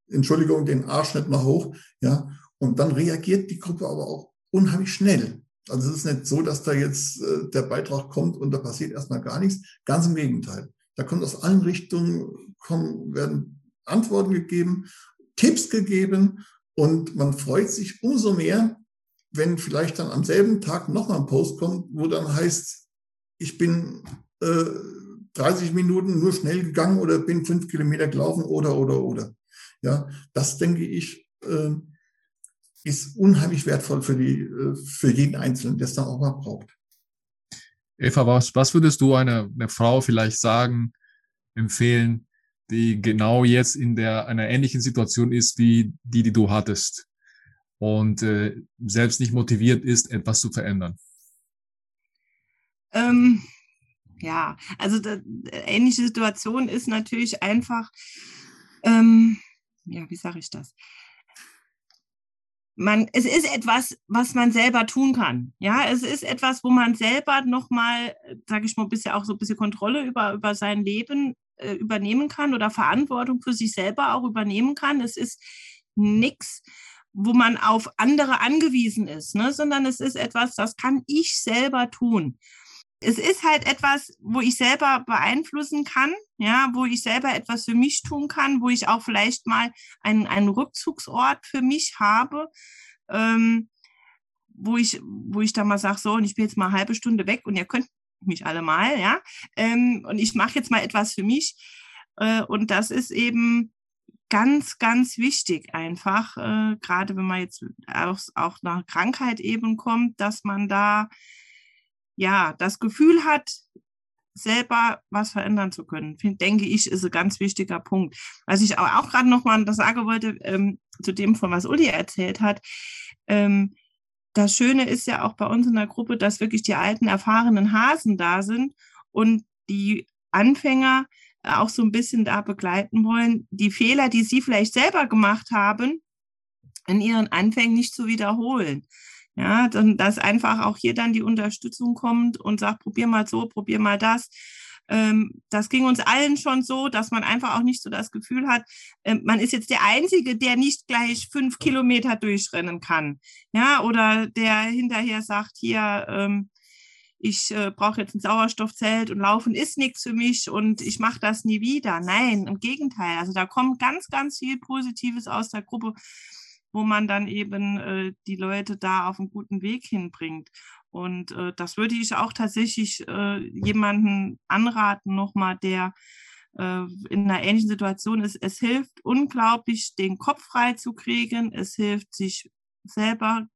Entschuldigung, den Arsch nicht mal hoch, ja, und dann reagiert die Gruppe aber auch unheimlich schnell. Also es ist nicht so, dass da jetzt äh, der Beitrag kommt und da passiert erstmal gar nichts. Ganz im Gegenteil. Da kommt aus allen Richtungen, kommen, werden Antworten gegeben, Tipps gegeben und man freut sich umso mehr, wenn vielleicht dann am selben Tag nochmal ein Post kommt, wo dann heißt, ich bin äh, 30 Minuten nur schnell gegangen oder bin fünf Kilometer gelaufen oder, oder, oder. Ja, das denke ich, äh, ist unheimlich wertvoll für, die, äh, für jeden Einzelnen, der es dann auch mal braucht. Eva, was, was würdest du einer, einer Frau vielleicht sagen, empfehlen, die genau jetzt in der, einer ähnlichen Situation ist wie die, die du hattest und äh, selbst nicht motiviert ist, etwas zu verändern? Ähm, ja, also da, ähnliche Situation ist natürlich einfach, ähm, ja, wie sage ich das? man, es ist etwas, was man selber tun kann. Ja, es ist etwas, wo man selber nochmal, sage ich mal, ein bisschen auch so ein bisschen Kontrolle über, über sein Leben äh, übernehmen kann oder Verantwortung für sich selber auch übernehmen kann. Es ist nichts, wo man auf andere angewiesen ist, ne? sondern es ist etwas, das kann ich selber tun es ist halt etwas, wo ich selber beeinflussen kann, ja, wo ich selber etwas für mich tun kann, wo ich auch vielleicht mal einen, einen Rückzugsort für mich habe, ähm, wo ich, wo ich da mal sage, so, und ich bin jetzt mal eine halbe Stunde weg und ihr könnt mich alle mal, ja, ähm, und ich mache jetzt mal etwas für mich. Äh, und das ist eben ganz, ganz wichtig einfach, äh, gerade wenn man jetzt auch, auch nach Krankheit eben kommt, dass man da ja, das Gefühl hat, selber was verändern zu können, denke ich, ist ein ganz wichtiger Punkt. Was ich auch, auch gerade nochmal das sagen wollte, ähm, zu dem, von was Uli erzählt hat, ähm, das Schöne ist ja auch bei uns in der Gruppe, dass wirklich die alten, erfahrenen Hasen da sind und die Anfänger auch so ein bisschen da begleiten wollen, die Fehler, die sie vielleicht selber gemacht haben, in ihren Anfängen nicht zu wiederholen. Ja, dann, dass einfach auch hier dann die Unterstützung kommt und sagt, probier mal so, probier mal das. Ähm, das ging uns allen schon so, dass man einfach auch nicht so das Gefühl hat, äh, man ist jetzt der Einzige, der nicht gleich fünf Kilometer durchrennen kann. Ja, oder der hinterher sagt, hier, ähm, ich äh, brauche jetzt ein Sauerstoffzelt und Laufen ist nichts für mich und ich mache das nie wieder. Nein, im Gegenteil. Also da kommt ganz, ganz viel Positives aus der Gruppe wo man dann eben äh, die Leute da auf einen guten Weg hinbringt. Und äh, das würde ich auch tatsächlich äh, jemanden anraten, nochmal, der äh, in einer ähnlichen Situation ist. Es hilft unglaublich, den Kopf frei zu kriegen. Es hilft, sich selber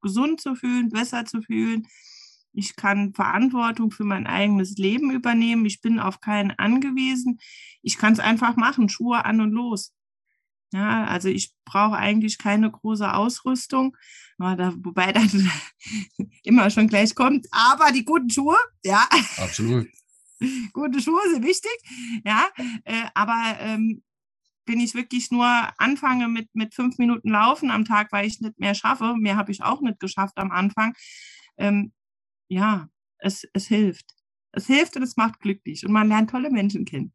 gesund zu fühlen, besser zu fühlen. Ich kann Verantwortung für mein eigenes Leben übernehmen. Ich bin auf keinen angewiesen. Ich kann es einfach machen, Schuhe an und los. Ja, also ich brauche eigentlich keine große Ausrüstung, wobei dann immer schon gleich kommt, aber die guten Schuhe, ja. Absolut. Gute Schuhe sind wichtig, ja. Äh, aber ähm, wenn ich wirklich nur anfange mit, mit fünf Minuten Laufen am Tag, weil ich nicht mehr schaffe, mehr habe ich auch nicht geschafft am Anfang, ähm, ja, es, es hilft. Es hilft und es macht glücklich und man lernt tolle Menschen kennen.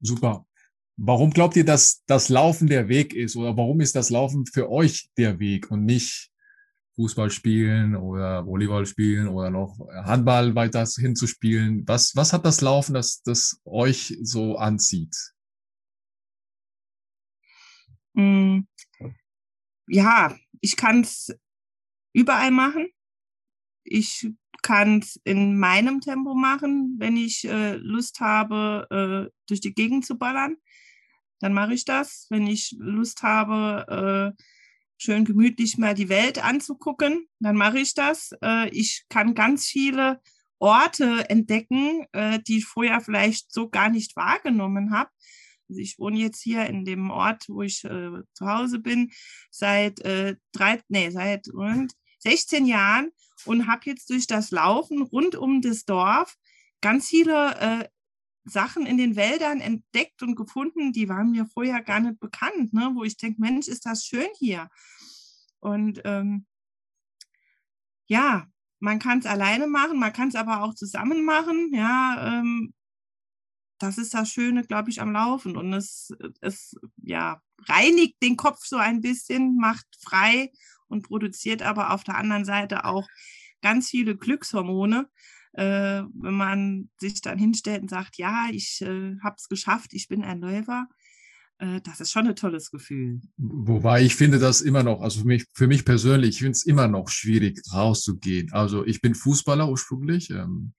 Super. Warum glaubt ihr, dass das Laufen der Weg ist? Oder warum ist das Laufen für euch der Weg und nicht Fußball spielen oder Volleyball spielen oder noch Handball weiter hinzuspielen? Was, was hat das Laufen, das, das euch so anzieht? Hm, ja, ich kann es überall machen. Ich kann es in meinem Tempo machen, wenn ich äh, Lust habe, äh, durch die Gegend zu ballern. Dann mache ich das. Wenn ich Lust habe, äh, schön gemütlich mal die Welt anzugucken, dann mache ich das. Äh, ich kann ganz viele Orte entdecken, äh, die ich vorher vielleicht so gar nicht wahrgenommen habe. Also ich wohne jetzt hier in dem Ort, wo ich äh, zu Hause bin, seit äh, drei, nee, seit und 16 Jahren und habe jetzt durch das Laufen rund um das Dorf ganz viele äh, Sachen in den Wäldern entdeckt und gefunden, die waren mir vorher gar nicht bekannt, ne? wo ich denke, Mensch, ist das schön hier. Und ähm, ja, man kann es alleine machen, man kann es aber auch zusammen machen. Ja, ähm, das ist das Schöne, glaube ich, am Laufen. Und es, es ja, reinigt den Kopf so ein bisschen, macht frei und produziert aber auf der anderen Seite auch ganz viele Glückshormone. Äh, wenn man sich dann hinstellt und sagt, ja, ich äh, habe es geschafft, ich bin ein Läufer, äh, das ist schon ein tolles Gefühl. Wobei ich finde das immer noch, also für mich, für mich persönlich, ich finde es immer noch schwierig, rauszugehen. Also ich bin Fußballer ursprünglich ähm,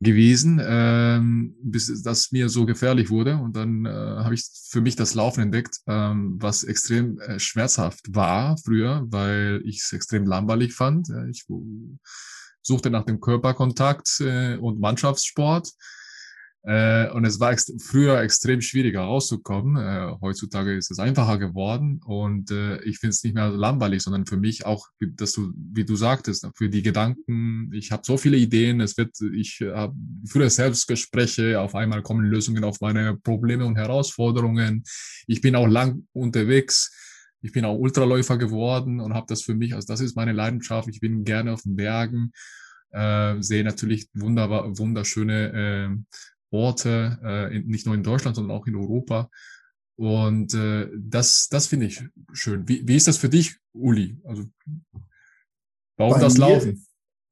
gewesen, ähm, bis das mir so gefährlich wurde. Und dann äh, habe ich für mich das Laufen entdeckt, ähm, was extrem äh, schmerzhaft war früher, weil ich es extrem langweilig fand. Ich suchte nach dem Körperkontakt äh, und Mannschaftssport. Äh, und es war ext früher extrem schwieriger rauszukommen. Äh, heutzutage ist es einfacher geworden und äh, ich finde es nicht mehr langweilig, sondern für mich auch, dass du, wie du sagtest, für die Gedanken, ich habe so viele Ideen, es wird, ich äh, führe Selbstgespräche, auf einmal kommen Lösungen auf meine Probleme und Herausforderungen. Ich bin auch lang unterwegs. Ich bin auch Ultraläufer geworden und habe das für mich, also das ist meine Leidenschaft. Ich bin gerne auf den Bergen, äh, sehe natürlich wunderbar, wunderschöne äh, Orte, äh, in, nicht nur in Deutschland, sondern auch in Europa. Und äh, das, das finde ich schön. Wie, wie ist das für dich, Uli? Also warum bei das mir, Laufen?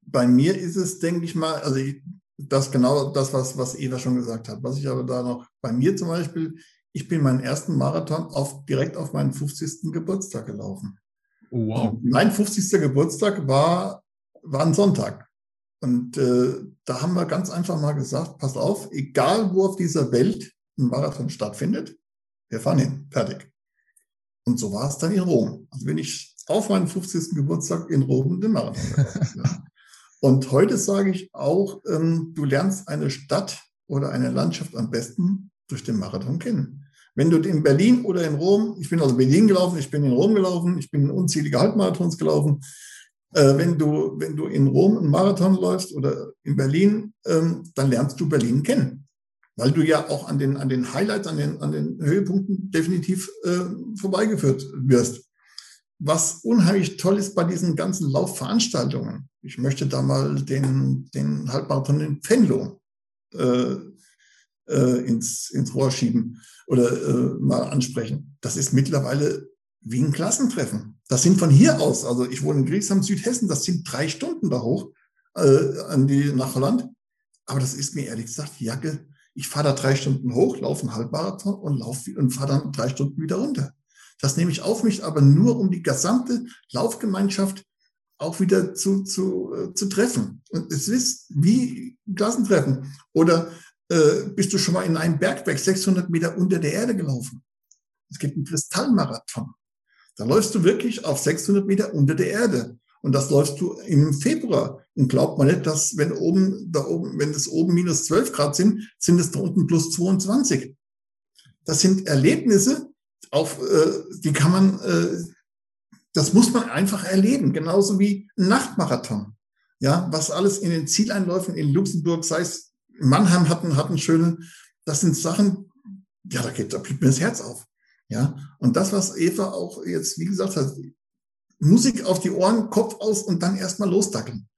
Bei mir ist es, denke ich mal, also ich, das genau das, was, was Eva schon gesagt hat. Was ich aber da noch, bei mir zum Beispiel, ich bin meinen ersten Marathon auf, direkt auf meinen 50. Geburtstag gelaufen. Oh, wow. Und mein 50. Geburtstag war, war ein Sonntag. Und äh, da haben wir ganz einfach mal gesagt, pass auf, egal wo auf dieser Welt ein Marathon stattfindet, wir fahren hin, fertig. Und so war es dann in Rom. Also bin ich auf meinen 50. Geburtstag in Rom den Marathon. Und heute sage ich auch, ähm, du lernst eine Stadt oder eine Landschaft am besten durch den Marathon kennen. Wenn du in Berlin oder in Rom, ich bin also Berlin gelaufen, ich bin in Rom gelaufen, ich bin unzählige Halbmarathons gelaufen, äh, wenn, du, wenn du in Rom einen Marathon läufst oder in Berlin, ähm, dann lernst du Berlin kennen. Weil du ja auch an den, an den Highlights, an den, an den Höhepunkten definitiv äh, vorbeigeführt wirst. Was unheimlich toll ist bei diesen ganzen Laufveranstaltungen, ich möchte da mal den, den Halbmarathon in Venlo äh, äh, ins, ins Rohr schieben oder äh, mal ansprechen. Das ist mittlerweile wie ein Klassentreffen. Das sind von hier aus, also ich wohne in Griesheim, Südhessen, das sind drei Stunden da hoch äh, an die, nach Holland. Aber das ist mir ehrlich gesagt Jacke. Ich fahre da drei Stunden hoch, laufe einen Halbmarathon und laufe und fahre dann drei Stunden wieder runter. Das nehme ich auf mich, aber nur um die gesamte Laufgemeinschaft auch wieder zu, zu, äh, zu treffen. Und es ist wie Klassentreffen. Oder äh, bist du schon mal in einem Bergwerk 600 Meter unter der Erde gelaufen? Es gibt einen Kristallmarathon. Da läufst du wirklich auf 600 Meter unter der Erde. Und das läufst du im Februar. Und glaubt man nicht, dass wenn oben, da oben, wenn es oben minus 12 Grad sind, sind es da unten plus 22. Das sind Erlebnisse, auf, äh, die kann man, äh, das muss man einfach erleben. Genauso wie ein Nachtmarathon. Ja, was alles in den Zieleinläufen in Luxemburg, sei es Mannheim hatten, hatten schönen, das sind Sachen, ja, da geht, da blieb mir das Herz auf. Ja, und das, was Eva auch jetzt, wie gesagt hat, Musik auf die Ohren, Kopf aus und dann erstmal losdackeln.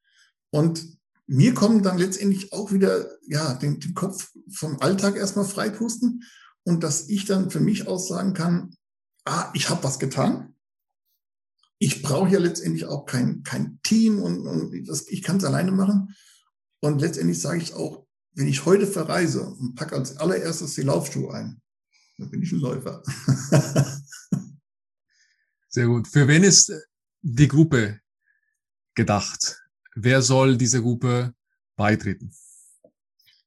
Und mir kommen dann letztendlich auch wieder, ja, den, den Kopf vom Alltag erstmal freipusten und dass ich dann für mich auch sagen kann, ah, ich habe was getan. Ich brauche ja letztendlich auch kein, kein Team und, und das, ich kann es alleine machen. Und letztendlich sage ich auch, wenn ich heute verreise und packe als allererstes die Laufschuhe ein, dann bin ich ein Läufer. Sehr gut. Für wen ist die Gruppe gedacht? Wer soll dieser Gruppe beitreten?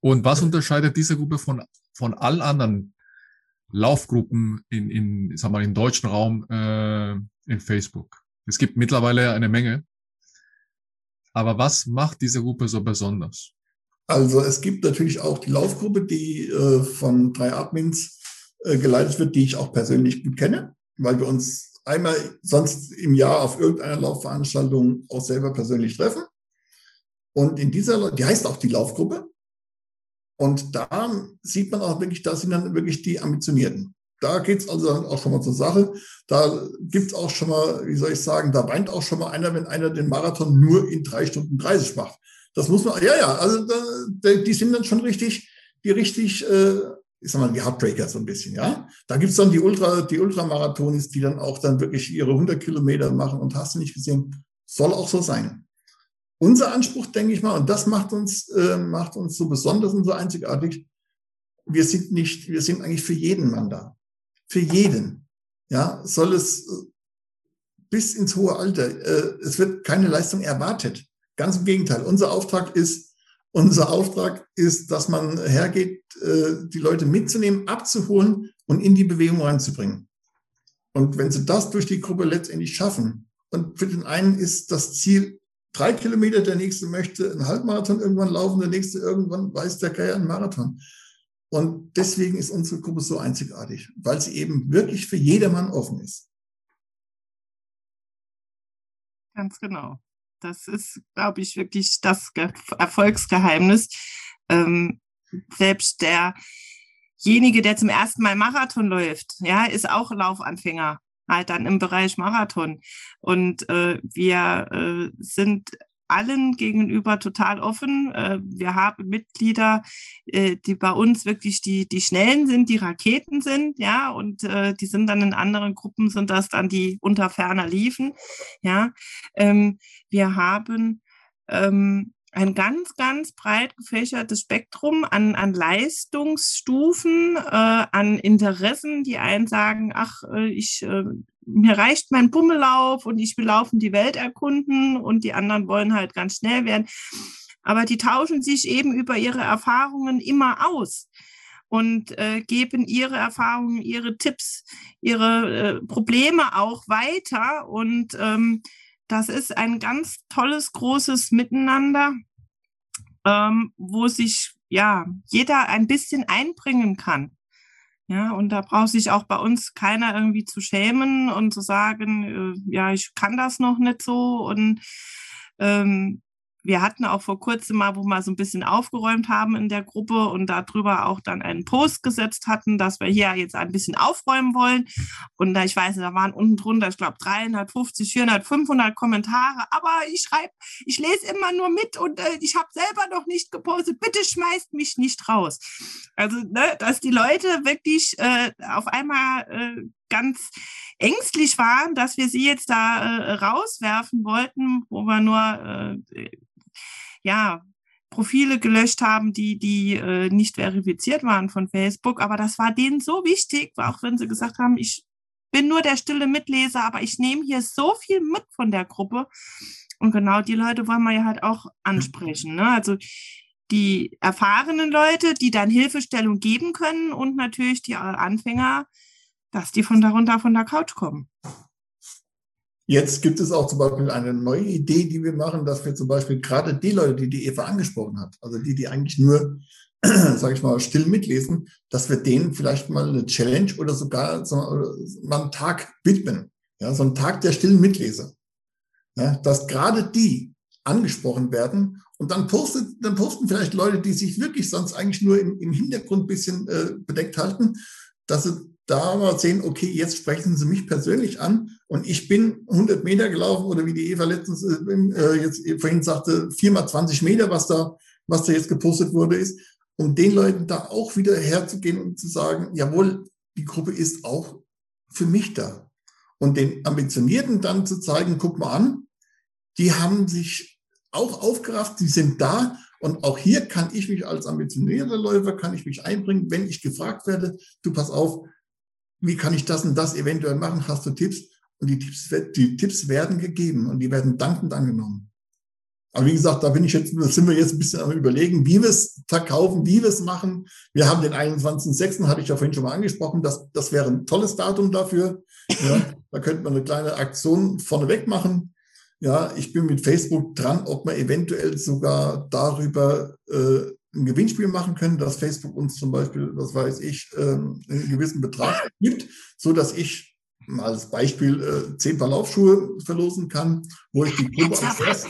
Und was unterscheidet diese Gruppe von, von allen anderen Laufgruppen in, in, sag mal, im deutschen Raum äh, in Facebook? Es gibt mittlerweile eine Menge. Aber was macht diese Gruppe so besonders? Also es gibt natürlich auch die Laufgruppe, die äh, von drei Admins äh, geleitet wird, die ich auch persönlich gut kenne, weil wir uns einmal sonst im Jahr auf irgendeiner Laufveranstaltung auch selber persönlich treffen. Und in dieser, die heißt auch die Laufgruppe. Und da sieht man auch wirklich, da sind dann wirklich die Ambitionierten. Da geht's also auch schon mal zur Sache. Da gibt's auch schon mal, wie soll ich sagen, da weint auch schon mal einer, wenn einer den Marathon nur in drei Stunden 30 macht. Das muss man, ja, ja, also da, die sind dann schon richtig, die richtig, äh, ich sag mal, die Heartbreaker so ein bisschen, ja. Da gibt's dann die Ultra, die Ultramarathonis, die dann auch dann wirklich ihre 100 Kilometer machen und hast du nicht gesehen, soll auch so sein. Unser Anspruch, denke ich mal, und das macht uns, äh, macht uns so besonders und so einzigartig. Wir sind nicht, wir sind eigentlich für jeden Mann da für jeden. Ja, soll es äh, bis ins hohe Alter, äh, es wird keine Leistung erwartet. Ganz im Gegenteil. Unser Auftrag ist, unser Auftrag ist, dass man hergeht, äh, die Leute mitzunehmen, abzuholen und in die Bewegung reinzubringen. Und wenn sie das durch die Gruppe letztendlich schaffen, und für den einen ist das Ziel drei Kilometer, der nächste möchte einen Halbmarathon irgendwann laufen, der nächste irgendwann weiß der Geier einen Marathon. Und deswegen ist unsere Gruppe so einzigartig, weil sie eben wirklich für jedermann offen ist. Ganz genau. Das ist, glaube ich, wirklich das Erfolgsgeheimnis. Ähm, selbst derjenige, der zum ersten Mal Marathon läuft, ja, ist auch Laufanfänger, halt dann im Bereich Marathon. Und äh, wir äh, sind allen gegenüber total offen. Äh, wir haben Mitglieder, äh, die bei uns wirklich die, die Schnellen sind, die Raketen sind, ja, und äh, die sind dann in anderen Gruppen, sind das dann die unter ferner liefen, ja. Ähm, wir haben ähm, ein ganz, ganz breit gefächertes Spektrum an, an Leistungsstufen, äh, an Interessen. Die einen sagen, ach, ich äh, mir reicht mein Pummellauf und ich will laufen die Welt erkunden und die anderen wollen halt ganz schnell werden. Aber die tauschen sich eben über ihre Erfahrungen immer aus und äh, geben ihre Erfahrungen, ihre Tipps, ihre äh, Probleme auch weiter. Und ähm, das ist ein ganz tolles, großes Miteinander, ähm, wo sich ja jeder ein bisschen einbringen kann. Ja, und da braucht sich auch bei uns keiner irgendwie zu schämen und zu sagen, äh, ja, ich kann das noch nicht so. Und ähm, wir hatten auch vor kurzem mal, wo wir so ein bisschen aufgeräumt haben in der Gruppe und darüber auch dann einen Post gesetzt hatten, dass wir hier jetzt ein bisschen aufräumen wollen. Und da, ich weiß, da waren unten drunter, ich glaube, 350, 400, 500 Kommentare. Aber ich schreibe, ich lese immer nur mit und äh, ich habe selber noch nicht gepostet. Bitte schmeißt mich nicht raus. Also, ne, dass die Leute wirklich äh, auf einmal äh, ganz ängstlich waren, dass wir sie jetzt da äh, rauswerfen wollten, wo wir nur äh, ja, Profile gelöscht haben, die, die äh, nicht verifiziert waren von Facebook. Aber das war denen so wichtig, auch wenn sie gesagt haben, ich bin nur der stille Mitleser, aber ich nehme hier so viel mit von der Gruppe. Und genau die Leute wollen wir ja halt auch ansprechen. Ne? Also die erfahrenen Leute, die dann Hilfestellung geben können und natürlich die Anfänger, dass die von darunter von der Couch kommen. Jetzt gibt es auch zum Beispiel eine neue Idee, die wir machen, dass wir zum Beispiel gerade die Leute, die die Eva angesprochen hat, also die, die eigentlich nur, sage ich mal, still mitlesen, dass wir denen vielleicht mal eine Challenge oder sogar so, mal einen Tag widmen. Ja, so einen Tag der stillen Mitleser. Ja, dass gerade die angesprochen werden und dann postet, dann posten vielleicht Leute, die sich wirklich sonst eigentlich nur im, im Hintergrund bisschen äh, bedeckt halten, dass sie da sehen, okay, jetzt sprechen Sie mich persönlich an und ich bin 100 Meter gelaufen oder wie die Eva letztens äh, jetzt vorhin sagte, viermal 20 Meter, was da, was da jetzt gepostet wurde, ist, um den Leuten da auch wieder herzugehen und zu sagen, jawohl, die Gruppe ist auch für mich da. Und den Ambitionierten dann zu zeigen, guck mal an, die haben sich auch aufgerafft, die sind da und auch hier kann ich mich als ambitionierter Läufer, kann ich mich einbringen, wenn ich gefragt werde, du pass auf, wie kann ich das und das eventuell machen? Hast du Tipps? und die Tipps, die Tipps werden gegeben und die werden dankend angenommen. Aber wie gesagt, da bin ich jetzt, sind wir jetzt ein bisschen am überlegen, wie wir es verkaufen, wie wir es machen. Wir haben den 21.06., hatte ich ja vorhin schon mal angesprochen. Das, das wäre ein tolles Datum dafür. Ja, da könnte man eine kleine Aktion vorneweg machen. Ja, ich bin mit Facebook dran, ob wir eventuell sogar darüber äh, ein Gewinnspiel machen können, dass Facebook uns zum Beispiel, was weiß ich, ähm, einen gewissen Betrag gibt, so dass ich mal als Beispiel äh, zehn Paar Laufschuhe verlosen kann, wo ich die Gruppe als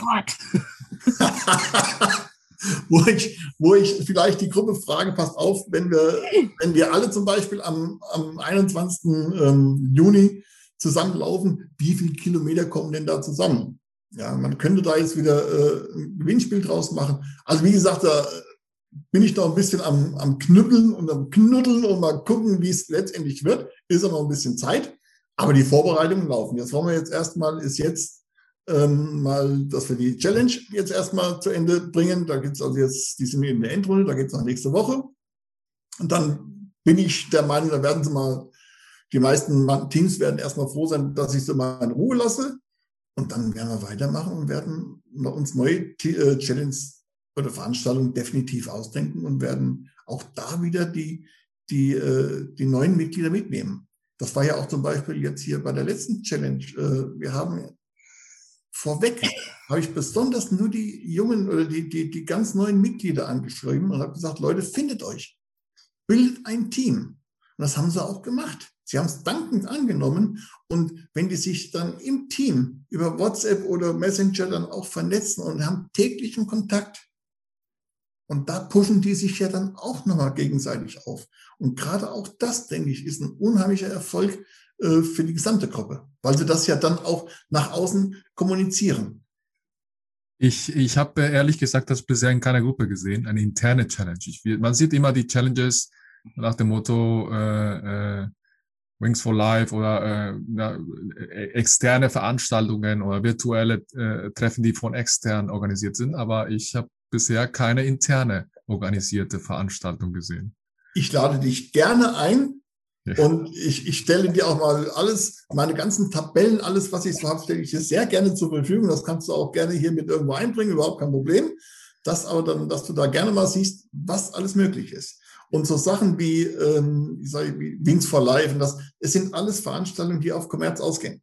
wo ich, wo ich vielleicht die Gruppe frage, passt auf, wenn wir, wenn wir alle zum Beispiel am, am 21. Ähm, Juni zusammenlaufen, wie viele Kilometer kommen denn da zusammen? Ja, man könnte da jetzt wieder äh, ein Gewinnspiel draus machen. Also wie gesagt, da bin ich noch ein bisschen am, am Knüppeln und am Knuddeln und mal gucken, wie es letztendlich wird. Ist aber noch ein bisschen Zeit. Aber die Vorbereitungen laufen. Jetzt wollen wir jetzt erstmal, ist jetzt ähm, mal, dass wir die Challenge jetzt erstmal zu Ende bringen. Da gibt es also jetzt, die sind in der Endrunde, da geht es noch nächste Woche. Und dann bin ich der Meinung, da werden sie mal, die meisten Teams werden erstmal froh sein, dass ich sie mal in Ruhe lasse. Und dann werden wir weitermachen und werden uns neue äh, Oder Veranstaltungen definitiv ausdenken und werden auch da wieder die, die, äh, die neuen Mitglieder mitnehmen. Das war ja auch zum Beispiel jetzt hier bei der letzten Challenge. Äh, wir haben vorweg, habe ich besonders nur die jungen oder die, die, die ganz neuen Mitglieder angeschrieben und habe gesagt, Leute, findet euch, bildet ein Team. Und das haben sie auch gemacht. Sie haben es dankend angenommen. Und wenn die sich dann im Team über WhatsApp oder Messenger dann auch vernetzen und haben täglichen Kontakt, und da pushen die sich ja dann auch nochmal gegenseitig auf. Und gerade auch das, denke ich, ist ein unheimlicher Erfolg äh, für die gesamte Gruppe, weil sie das ja dann auch nach außen kommunizieren. Ich, ich habe ehrlich gesagt das bisher in keiner Gruppe gesehen, eine interne Challenge. Ich, man sieht immer die Challenges nach dem Motto äh, äh, Wings for Life oder äh, ja, äh, externe Veranstaltungen oder virtuelle äh, Treffen, die von extern organisiert sind. Aber ich habe bisher keine interne organisierte Veranstaltung gesehen. Ich lade dich gerne ein. Ja. Und ich, ich stelle dir auch mal alles, meine ganzen Tabellen, alles, was ich so habe, stelle ich dir sehr gerne zur Verfügung. Das kannst du auch gerne hier mit irgendwo einbringen, überhaupt kein Problem. Das aber dann, dass du da gerne mal siehst, was alles möglich ist. Und so Sachen wie, ähm, ich sage, wie Wings for Life und das, es sind alles Veranstaltungen, die auf Kommerz ausgehen.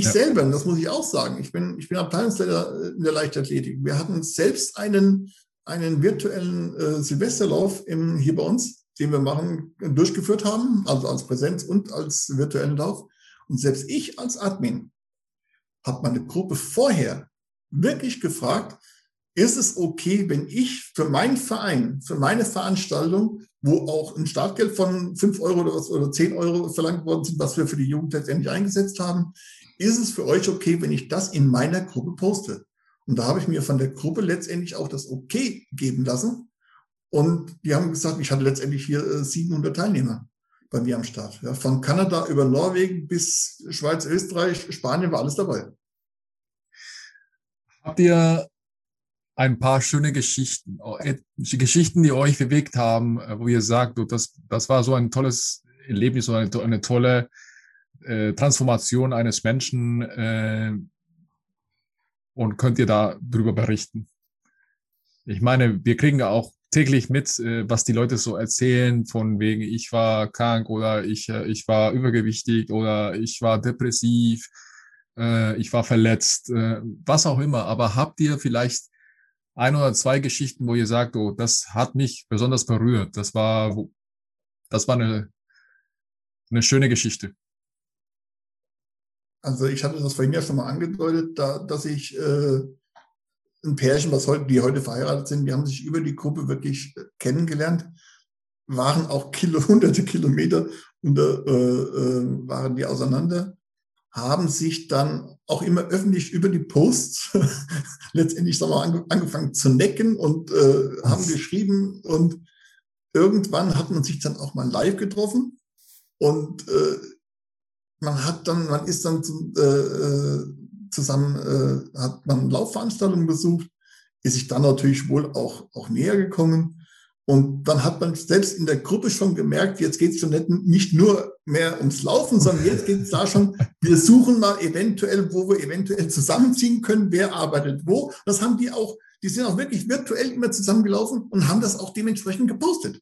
Ich ja. selber, das muss ich auch sagen, ich bin, ich bin Abteilungsleiter äh, in der Leichtathletik. Wir hatten selbst einen, einen virtuellen äh, Silvesterlauf im, hier bei uns, den wir machen, durchgeführt haben, also als Präsenz und als virtuellen Lauf. Und selbst ich als Admin habe meine Gruppe vorher wirklich gefragt, ist es okay, wenn ich für meinen Verein, für meine Veranstaltung, wo auch ein Startgeld von fünf Euro oder, was, oder zehn Euro verlangt worden sind, was wir für die Jugend letztendlich eingesetzt haben, ist es für euch okay, wenn ich das in meiner Gruppe poste? Und da habe ich mir von der Gruppe letztendlich auch das Okay geben lassen. Und die haben gesagt, ich hatte letztendlich hier 700 äh, Teilnehmer bei mir am Start. Ja, von Kanada über Norwegen bis Schweiz, Österreich, Spanien war alles dabei. Habt ihr ein paar schöne Geschichten, äh, Geschichten, die euch bewegt haben, äh, wo ihr sagt, das, das war so ein tolles Erlebnis, so eine, eine tolle äh, Transformation eines Menschen äh, und könnt ihr da drüber berichten? Ich meine, wir kriegen ja auch täglich mit, äh, was die Leute so erzählen, von wegen, ich war krank oder ich, äh, ich war übergewichtig oder ich war depressiv, äh, ich war verletzt, äh, was auch immer. Aber habt ihr vielleicht ein oder zwei Geschichten, wo ihr sagt, oh, das hat mich besonders berührt. Das war, das war eine, eine schöne Geschichte. Also ich hatte das vorhin ja schon mal angedeutet, da, dass ich äh, ein Pärchen, was heute, die heute verheiratet sind, die haben sich über die Gruppe wirklich äh, kennengelernt, waren auch Kilo, hunderte Kilometer und äh, äh, waren die auseinander, haben sich dann auch immer öffentlich über die Posts letztendlich sagen wir, mal, angefangen zu necken und äh, haben geschrieben und irgendwann hat man sich dann auch mal live getroffen und äh, man hat dann, man ist dann zum, äh, äh, zusammen, äh, hat man Laufveranstaltungen besucht, ist sich dann natürlich wohl auch, auch näher gekommen. Und dann hat man selbst in der Gruppe schon gemerkt, jetzt geht es schon nicht, nicht nur mehr ums Laufen, sondern jetzt geht es da schon, wir suchen mal eventuell, wo wir eventuell zusammenziehen können, wer arbeitet wo. Das haben die auch, die sind auch wirklich virtuell immer zusammengelaufen und haben das auch dementsprechend gepostet.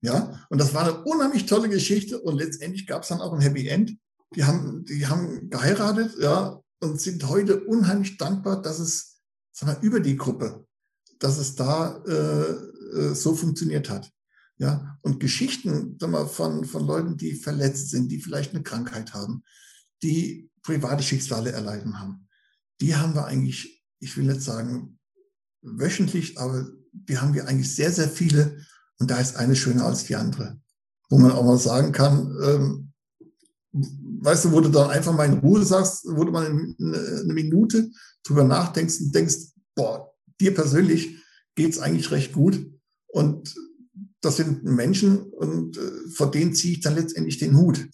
Ja, und das war eine unheimlich tolle Geschichte und letztendlich gab es dann auch ein Happy End. Die haben, die haben geheiratet, ja, und sind heute unheimlich dankbar, dass es, sag mal, über die Gruppe, dass es da äh, äh, so funktioniert hat. Ja, und Geschichten sag mal, von, von Leuten, die verletzt sind, die vielleicht eine Krankheit haben, die private Schicksale erleiden haben, die haben wir eigentlich, ich will nicht sagen wöchentlich, aber die haben wir eigentlich sehr, sehr viele. Und da ist eine schöner als die andere. Wo man auch mal sagen kann, ähm, weißt du, wo du dann einfach mal in Ruhe sagst, wo du mal eine, Minute drüber nachdenkst und denkst, boah, dir persönlich geht's eigentlich recht gut. Und das sind Menschen und äh, vor denen ziehe ich dann letztendlich den Hut,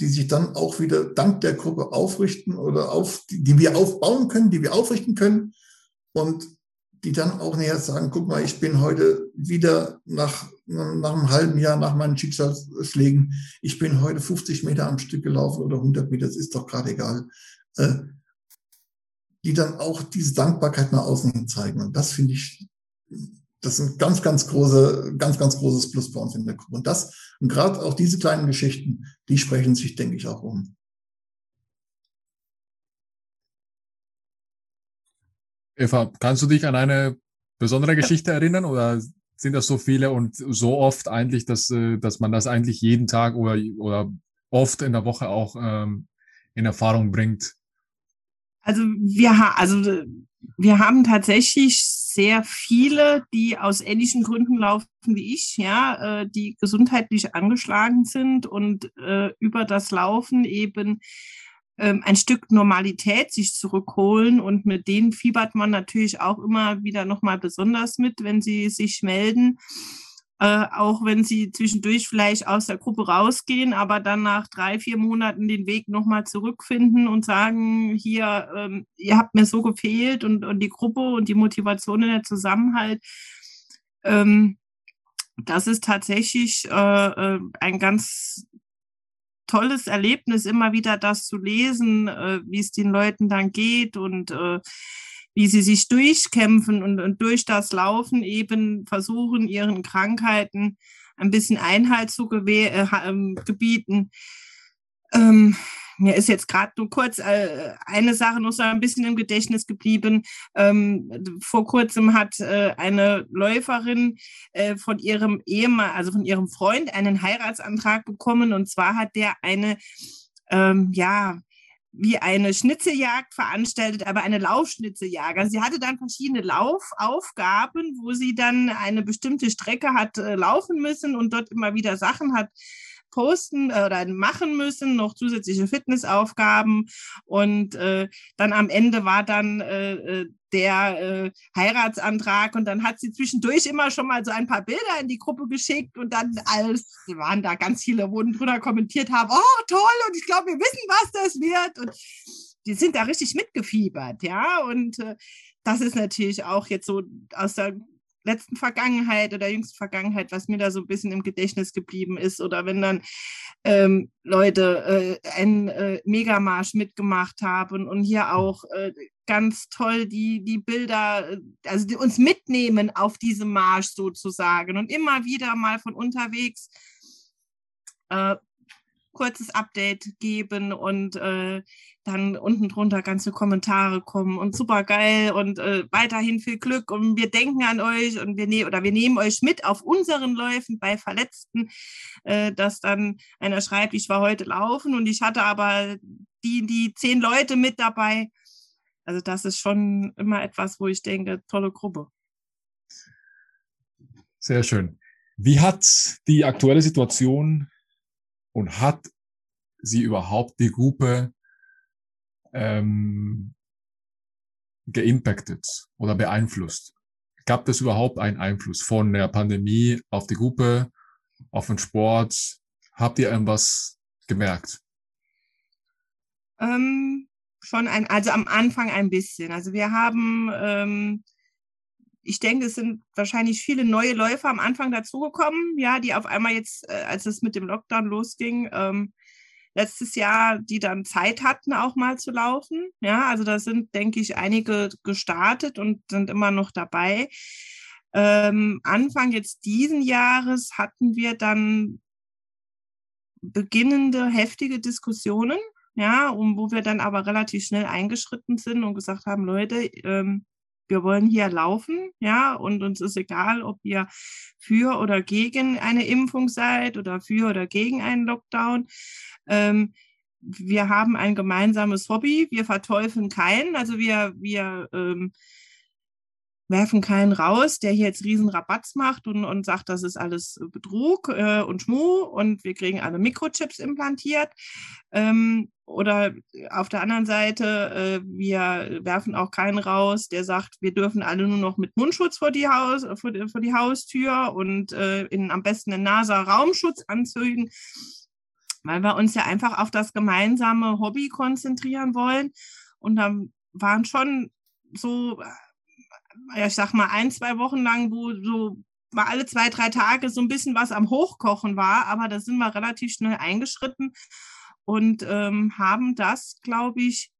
die sich dann auch wieder dank der Gruppe aufrichten oder auf, die, die wir aufbauen können, die wir aufrichten können und die dann auch näher sagen, guck mal, ich bin heute wieder nach, nach einem halben Jahr nach meinen Schicksalsschlägen, ich bin heute 50 Meter am Stück gelaufen oder 100 Meter, das ist doch gerade egal. Äh, die dann auch diese Dankbarkeit nach außen hin zeigen. Und das finde ich das ist ein ganz, ganz große, ganz, ganz großes Plus bei uns in der Gruppe. Und das, und gerade auch diese kleinen Geschichten, die sprechen sich, denke ich, auch um. Eva, kannst du dich an eine besondere Geschichte erinnern oder sind das so viele und so oft eigentlich, dass, äh, dass man das eigentlich jeden Tag oder, oder oft in der Woche auch ähm, in Erfahrung bringt? Also wir, also wir haben tatsächlich sehr viele, die aus ähnlichen Gründen laufen wie ich, ja, äh, die gesundheitlich angeschlagen sind und äh, über das Laufen eben ein Stück Normalität sich zurückholen und mit denen fiebert man natürlich auch immer wieder nochmal besonders mit, wenn sie sich melden äh, auch wenn sie zwischendurch vielleicht aus der Gruppe rausgehen, aber dann nach drei, vier Monaten den Weg nochmal zurückfinden und sagen, hier, ähm, ihr habt mir so gefehlt und, und die Gruppe und die Motivation und der Zusammenhalt. Ähm, das ist tatsächlich äh, äh ein ganz tolles Erlebnis, immer wieder das zu lesen, äh, wie es den Leuten dann geht und äh, wie sie sich durchkämpfen und, und durch das Laufen eben versuchen, ihren Krankheiten ein bisschen Einhalt zu äh, ähm, gebieten. Ähm, mir ist jetzt gerade nur kurz äh, eine Sache noch so ein bisschen im Gedächtnis geblieben. Ähm, vor kurzem hat äh, eine Läuferin äh, von ihrem Ehemann, also von ihrem Freund, einen Heiratsantrag bekommen. Und zwar hat der eine, ähm, ja, wie eine Schnitzeljagd veranstaltet, aber eine Laufschnitzeljagd. Also sie hatte dann verschiedene Laufaufgaben, wo sie dann eine bestimmte Strecke hat äh, laufen müssen und dort immer wieder Sachen hat posten äh, oder machen müssen, noch zusätzliche Fitnessaufgaben. Und äh, dann am Ende war dann äh, äh, der äh, Heiratsantrag und dann hat sie zwischendurch immer schon mal so ein paar Bilder in die Gruppe geschickt und dann als waren da ganz viele, wurden drunter kommentiert haben, oh toll und ich glaube, wir wissen, was das wird und die sind da richtig mitgefiebert, ja und äh, das ist natürlich auch jetzt so aus der letzten Vergangenheit oder jüngsten Vergangenheit, was mir da so ein bisschen im Gedächtnis geblieben ist. Oder wenn dann ähm, Leute äh, einen äh, Megamarsch mitgemacht haben und hier auch äh, ganz toll die, die Bilder, äh, also die uns mitnehmen auf diesem Marsch sozusagen und immer wieder mal von unterwegs äh, kurzes Update geben und äh, dann unten drunter ganze Kommentare kommen und super geil und äh, weiterhin viel Glück und wir denken an euch und wir nehmen oder wir nehmen euch mit auf unseren Läufen bei Verletzten, äh, dass dann einer schreibt, ich war heute laufen und ich hatte aber die die zehn Leute mit dabei. Also das ist schon immer etwas, wo ich denke, tolle Gruppe. Sehr schön. Wie hat die aktuelle Situation und hat sie überhaupt die Gruppe ähm, geimpacted oder beeinflusst? Gab es überhaupt einen Einfluss von der Pandemie auf die Gruppe, auf den Sport? Habt ihr irgendwas gemerkt? Ähm, schon ein, also am Anfang ein bisschen. Also wir haben ähm, ich denke, es sind wahrscheinlich viele neue Läufer am Anfang dazugekommen, ja, die auf einmal jetzt, äh, als es mit dem Lockdown losging, ähm, letztes Jahr, die dann Zeit hatten, auch mal zu laufen. Ja, also da sind, denke ich, einige gestartet und sind immer noch dabei. Ähm, Anfang jetzt diesen Jahres hatten wir dann beginnende heftige Diskussionen, ja, um, wo wir dann aber relativ schnell eingeschritten sind und gesagt haben, Leute, ähm, wir wollen hier laufen, ja, und uns ist egal, ob ihr für oder gegen eine Impfung seid oder für oder gegen einen Lockdown. Ähm, wir haben ein gemeinsames Hobby, wir verteufeln keinen, also wir, wir ähm, werfen keinen raus, der hier jetzt riesen Rabatz macht und, und sagt, das ist alles Betrug äh, und Schmu und wir kriegen alle Mikrochips implantiert. Ähm, oder auf der anderen Seite, äh, wir werfen auch keinen raus, der sagt, wir dürfen alle nur noch mit Mundschutz vor die, Haus, vor die, vor die Haustür und äh, in, am besten in NASA-Raumschutz anzügen, weil wir uns ja einfach auf das gemeinsame Hobby konzentrieren wollen. Und dann waren schon so ich sag mal, ein, zwei Wochen lang, wo so mal alle zwei, drei Tage so ein bisschen was am Hochkochen war, aber da sind wir relativ schnell eingeschritten und ähm, haben das, glaube ich,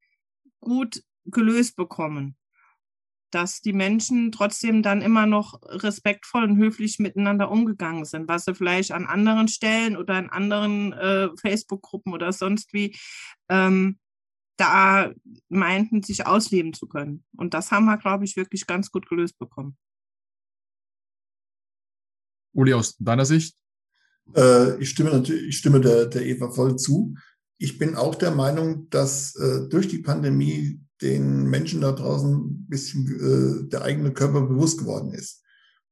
gut gelöst bekommen. Dass die Menschen trotzdem dann immer noch respektvoll und höflich miteinander umgegangen sind, was sie vielleicht an anderen Stellen oder in anderen äh, Facebook-Gruppen oder sonst wie ähm, da meinten, sich ausleben zu können. Und das haben wir, glaube ich, wirklich ganz gut gelöst bekommen. Uli, aus deiner Sicht? Äh, ich stimme natürlich, ich stimme der, der Eva voll zu. Ich bin auch der Meinung, dass äh, durch die Pandemie den Menschen da draußen ein bisschen äh, der eigene Körper bewusst geworden ist.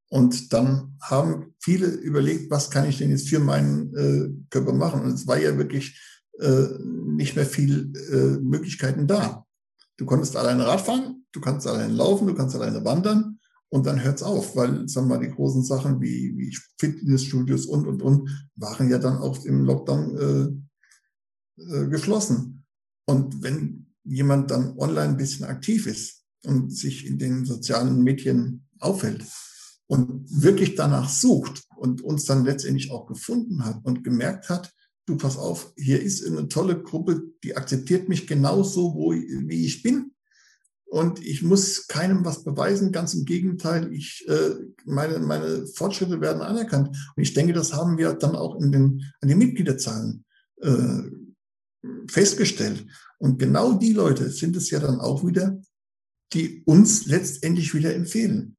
Und dann haben viele überlegt, was kann ich denn jetzt für meinen äh, Körper machen? Und es war ja wirklich äh, nicht mehr viel äh, Möglichkeiten da. Du konntest alleine Radfahren, du kannst alleine laufen, du kannst alleine wandern und dann hört's auf, weil, sagen wir mal, die großen Sachen wie, wie Fitnessstudios und, und, und waren ja dann auch im Lockdown äh, geschlossen. Und wenn jemand dann online ein bisschen aktiv ist und sich in den sozialen Medien aufhält und wirklich danach sucht und uns dann letztendlich auch gefunden hat und gemerkt hat, du pass auf, hier ist eine tolle Gruppe, die akzeptiert mich genauso, wo, wie ich bin. Und ich muss keinem was beweisen, ganz im Gegenteil, ich, äh, meine, meine Fortschritte werden anerkannt. Und ich denke, das haben wir dann auch in den, an den Mitgliederzahlen äh, festgestellt. Und genau die Leute sind es ja dann auch wieder, die uns letztendlich wieder empfehlen.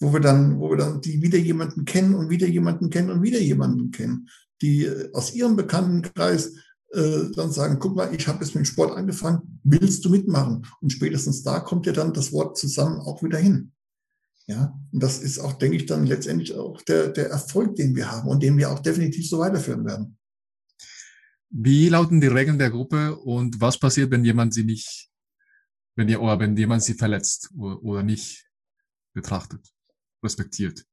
Wo wir dann, wo wir dann die wieder jemanden kennen und wieder jemanden kennen und wieder jemanden kennen die aus ihrem Bekanntenkreis äh, dann sagen, guck mal, ich habe jetzt mit dem Sport angefangen, willst du mitmachen? Und spätestens da kommt ja dann das Wort zusammen auch wieder hin. Ja, und das ist auch, denke ich, dann letztendlich auch der, der Erfolg, den wir haben und den wir auch definitiv so weiterführen werden. Wie lauten die Regeln der Gruppe und was passiert, wenn jemand sie nicht, wenn ihr, oder wenn jemand sie verletzt oder, oder nicht betrachtet, respektiert?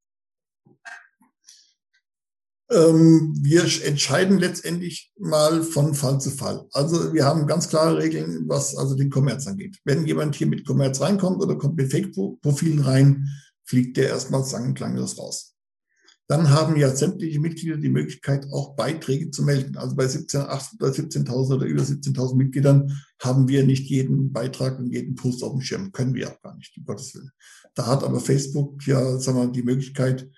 Ähm, wir entscheiden letztendlich mal von Fall zu Fall. Also wir haben ganz klare Regeln, was also den Kommerz angeht. Wenn jemand hier mit Kommerz reinkommt oder kommt mit Fake-Profilen rein, fliegt der erstmal sang- klanglos raus. Dann haben ja sämtliche Mitglieder die Möglichkeit, auch Beiträge zu melden. Also bei 17.000 oder 17.000 oder über 17.000 Mitgliedern haben wir nicht jeden Beitrag und jeden Post auf dem Schirm. Können wir auch gar nicht, um Gottes Willen. Da hat aber Facebook ja, sagen wir, die Möglichkeit,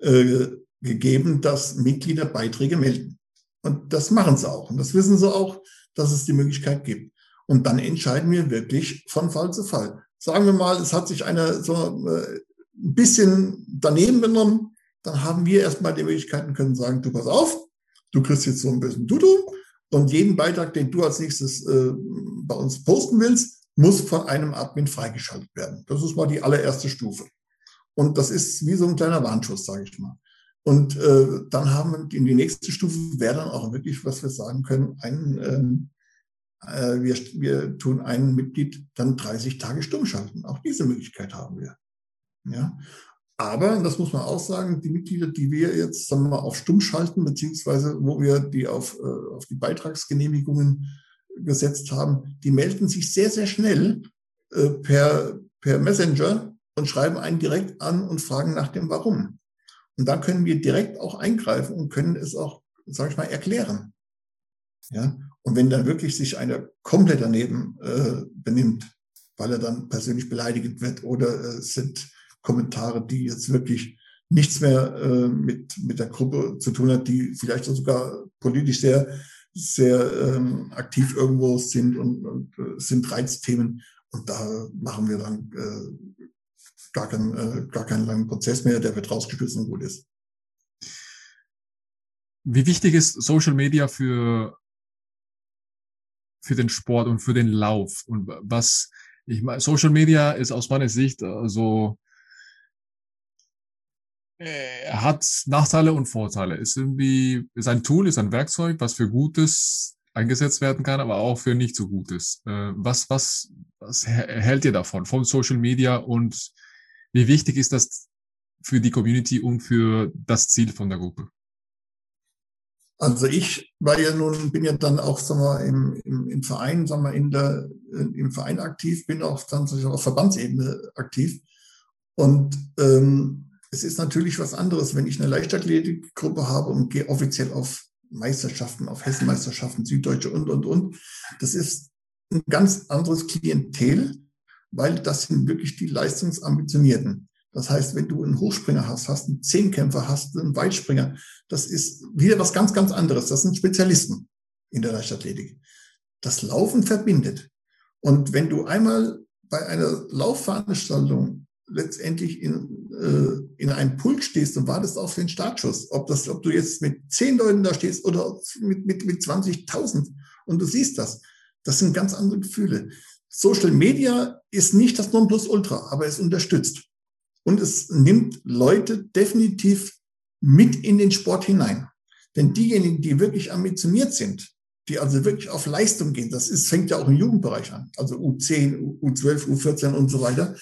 äh, gegeben, dass Mitglieder Beiträge melden. Und das machen sie auch. Und das wissen sie auch, dass es die Möglichkeit gibt. Und dann entscheiden wir wirklich von Fall zu Fall. Sagen wir mal, es hat sich einer so äh, ein bisschen daneben genommen, dann haben wir erstmal die Möglichkeiten, können sagen, du pass auf, du kriegst jetzt so ein bisschen Dudu und jeden Beitrag, den du als nächstes äh, bei uns posten willst, muss von einem Admin freigeschaltet werden. Das ist mal die allererste Stufe. Und das ist wie so ein kleiner Warnschuss, sage ich mal. Und äh, dann haben wir in die nächste Stufe wäre dann auch wirklich, was wir sagen können, ein, ähm, äh, wir, wir tun ein Mitglied dann 30 Tage stumm schalten. Auch diese Möglichkeit haben wir. Ja. Aber, das muss man auch sagen, die Mitglieder, die wir jetzt sagen wir mal, auf stumm schalten, beziehungsweise wo wir die auf, äh, auf die Beitragsgenehmigungen gesetzt haben, die melden sich sehr, sehr schnell äh, per, per Messenger und schreiben einen direkt an und fragen nach dem Warum. Und da können wir direkt auch eingreifen und können es auch, sag ich mal, erklären. Ja, und wenn dann wirklich sich einer komplett daneben äh, benimmt, weil er dann persönlich beleidigend wird oder äh, sind Kommentare, die jetzt wirklich nichts mehr äh, mit, mit der Gruppe zu tun hat, die vielleicht sogar politisch sehr, sehr ähm, aktiv irgendwo sind und, und äh, sind Reizthemen. Und da machen wir dann äh, gar, kein, äh, gar keinen langen Prozess mehr, der wird rausgeschmissen und gut ist. Wie wichtig ist Social Media für, für den Sport und für den Lauf? Und was, ich meine, Social Media ist aus meiner Sicht also äh, hat Nachteile und Vorteile. Ist irgendwie, ist ein Tool, ist ein Werkzeug, was für Gutes eingesetzt werden kann, aber auch für nicht so Gutes. Äh, was, was, was hält ihr davon, von Social Media und wie wichtig ist das für die Community und für das Ziel von der Gruppe? Also ich war ja nun, bin ja dann auch sagen wir, im, im, im Verein, sagen wir, in der, im Verein aktiv, bin auch dann auf Verbandsebene aktiv. Und ähm, es ist natürlich was anderes, wenn ich eine Leichtathletikgruppe habe und gehe offiziell auf Meisterschaften, auf Hessenmeisterschaften, Süddeutsche und, und, und. Das ist ein ganz anderes Klientel, weil das sind wirklich die Leistungsambitionierten. Das heißt, wenn du einen Hochspringer hast, hast einen Zehnkämpfer, hast einen Weitspringer, das ist wieder was ganz, ganz anderes. Das sind Spezialisten in der Leichtathletik. Das Laufen verbindet. Und wenn du einmal bei einer Laufveranstaltung letztendlich in, äh, in einem Pulk stehst und wartest auf den Startschuss, ob, das, ob du jetzt mit zehn Leuten da stehst oder mit, mit, mit 20.000 und du siehst das, das sind ganz andere Gefühle. Social Media ist nicht das Nonplusultra, aber es unterstützt. Und es nimmt Leute definitiv mit in den Sport hinein. Denn diejenigen, die wirklich ambitioniert sind, die also wirklich auf Leistung gehen, das ist, fängt ja auch im Jugendbereich an, also U10, U12, U14 und so weiter,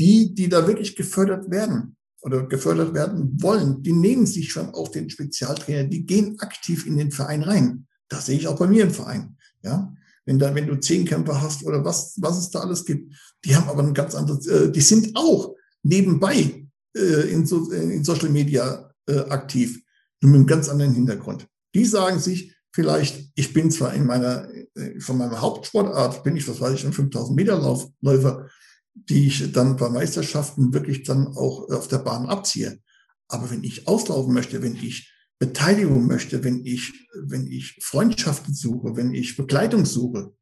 die, die da wirklich gefördert werden oder gefördert werden wollen, die nehmen sich schon auch den Spezialtrainer, die gehen aktiv in den Verein rein. Das sehe ich auch bei mir im Verein. Ja, wenn da, wenn du Zehnkämpfer hast oder was, was es da alles gibt, die haben aber ein ganz anderes, äh, die sind auch nebenbei äh, in, so, in Social Media äh, aktiv, nur mit einem ganz anderen Hintergrund. Die sagen sich vielleicht, ich bin zwar in meiner, äh, von meiner Hauptsportart, bin ich, was weiß ich, ein 5000 Meter Laufläufer, die ich dann bei Meisterschaften wirklich dann auch auf der Bahn abziehe. Aber wenn ich auslaufen möchte, wenn ich Beteiligung möchte, wenn ich, wenn ich Freundschaften suche, wenn ich Begleitung suche,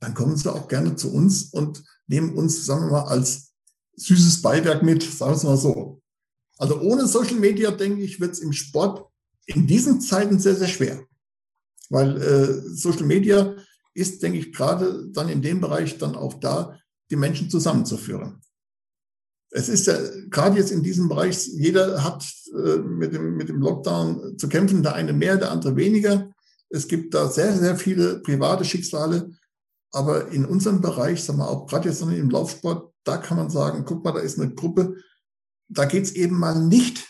dann kommen sie auch gerne zu uns und nehmen uns, sagen wir mal, als süßes Beiwerk mit, sagen wir es mal so. Also ohne Social Media, denke ich, wird es im Sport in diesen Zeiten sehr, sehr schwer. Weil äh, Social Media ist, denke ich, gerade dann in dem Bereich dann auch da, die Menschen zusammenzuführen. Es ist ja gerade jetzt in diesem Bereich, jeder hat äh, mit, dem, mit dem Lockdown zu kämpfen, der eine mehr, der andere weniger. Es gibt da sehr, sehr viele private Schicksale. Aber in unserem Bereich, sagen wir auch gerade jetzt im Laufsport, da kann man sagen, guck mal, da ist eine Gruppe, da geht es eben mal nicht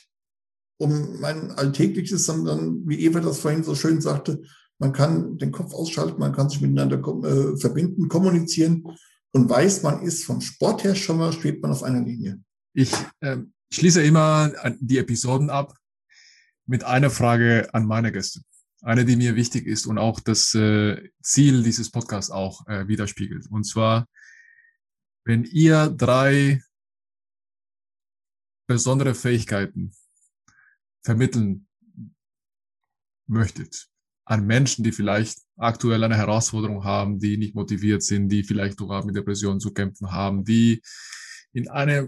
um mein Alltägliches, sondern wie Eva das vorhin so schön sagte, man kann den Kopf ausschalten, man kann sich miteinander äh, verbinden, kommunizieren und weiß, man ist vom Sport her schon mal, steht man auf einer Linie. Ich äh, schließe immer die Episoden ab mit einer Frage an meine Gäste. Eine, die mir wichtig ist und auch das äh, Ziel dieses Podcasts auch äh, widerspiegelt. Und zwar, wenn ihr drei besondere Fähigkeiten vermitteln möchtet, an Menschen, die vielleicht aktuell eine Herausforderung haben, die nicht motiviert sind, die vielleicht sogar mit Depressionen zu kämpfen haben, die in einer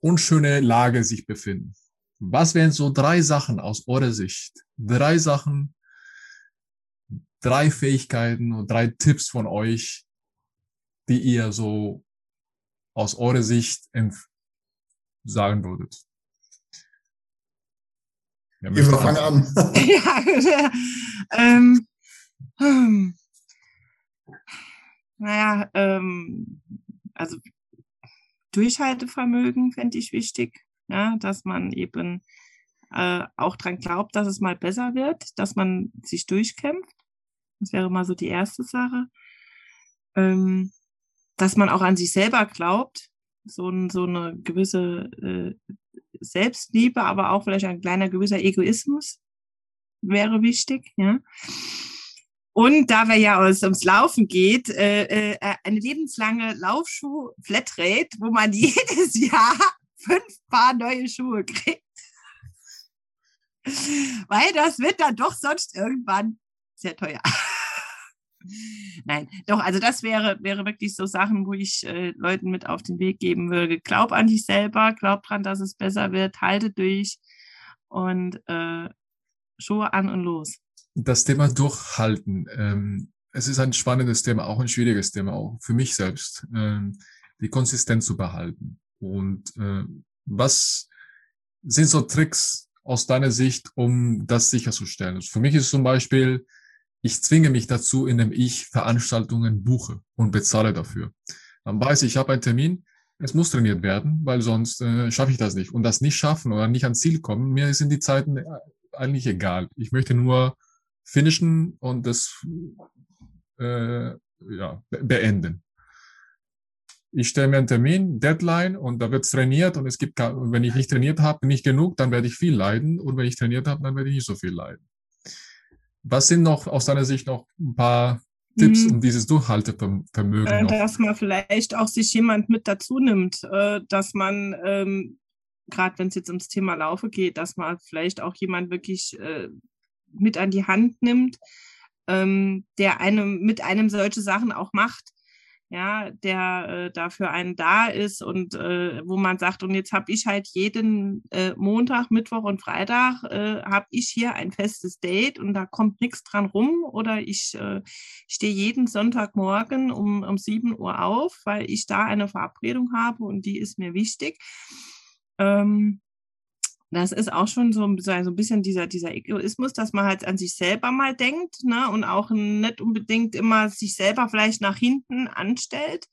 unschöne Lage sich befinden. Was wären so drei Sachen aus eurer Sicht? Drei Sachen, drei Fähigkeiten und drei Tipps von euch, die ihr so aus eurer Sicht sagen würdet? Ja, wir fangen an. ja, ähm, hm. Naja, ähm, also Durchhaltevermögen fände ich wichtig, ja, dass man eben äh, auch dran glaubt, dass es mal besser wird, dass man sich durchkämpft. Das wäre mal so die erste Sache. Ähm, dass man auch an sich selber glaubt, so, ein, so eine gewisse äh, Selbstliebe, aber auch vielleicht ein kleiner gewisser Egoismus wäre wichtig, ja. Und da wir ja aus, ums Laufen geht, äh, äh, eine lebenslange Laufschuh-Flatrate, wo man jedes Jahr fünf Paar neue Schuhe kriegt. Weil das wird dann doch sonst irgendwann sehr teuer. Nein, doch, also das wäre, wäre wirklich so Sachen, wo ich äh, Leuten mit auf den Weg geben würde. Glaub an dich selber, glaub dran, dass es besser wird, halte durch und äh, Schuhe an und los. Das Thema Durchhalten. Ähm, es ist ein spannendes Thema, auch ein schwieriges Thema, auch für mich selbst, ähm, die Konsistenz zu behalten. Und äh, was sind so Tricks aus deiner Sicht, um das sicherzustellen? Also für mich ist zum Beispiel, ich zwinge mich dazu, indem ich Veranstaltungen buche und bezahle dafür. Dann weiß ich, ich habe einen Termin, es muss trainiert werden, weil sonst äh, schaffe ich das nicht. Und das nicht schaffen oder nicht ans Ziel kommen, mir sind die Zeiten äh, eigentlich egal. Ich möchte nur finishen und das äh, ja, beenden. Ich stelle mir einen Termin, Deadline und da wird trainiert und es gibt, wenn ich nicht trainiert habe, nicht genug, dann werde ich viel leiden und wenn ich trainiert habe, dann werde ich nicht so viel leiden. Was sind noch aus deiner Sicht noch ein paar Tipps, um dieses Durchhaltevermögen? Äh, dass man vielleicht auch sich jemand mit dazu nimmt, äh, dass man, ähm, gerade wenn es jetzt ums Thema Laufe geht, dass man vielleicht auch jemand wirklich äh, mit an die Hand nimmt, ähm, der einem mit einem solche Sachen auch macht ja, der äh, dafür einen da ist und äh, wo man sagt, und jetzt habe ich halt jeden äh, Montag, Mittwoch und Freitag äh, habe ich hier ein festes Date und da kommt nichts dran rum oder ich äh, stehe jeden Sonntagmorgen um, um 7 Uhr auf, weil ich da eine Verabredung habe und die ist mir wichtig. Ähm, das ist auch schon so, so ein bisschen dieser, dieser Egoismus, dass man halt an sich selber mal denkt ne? und auch nicht unbedingt immer sich selber vielleicht nach hinten anstellt.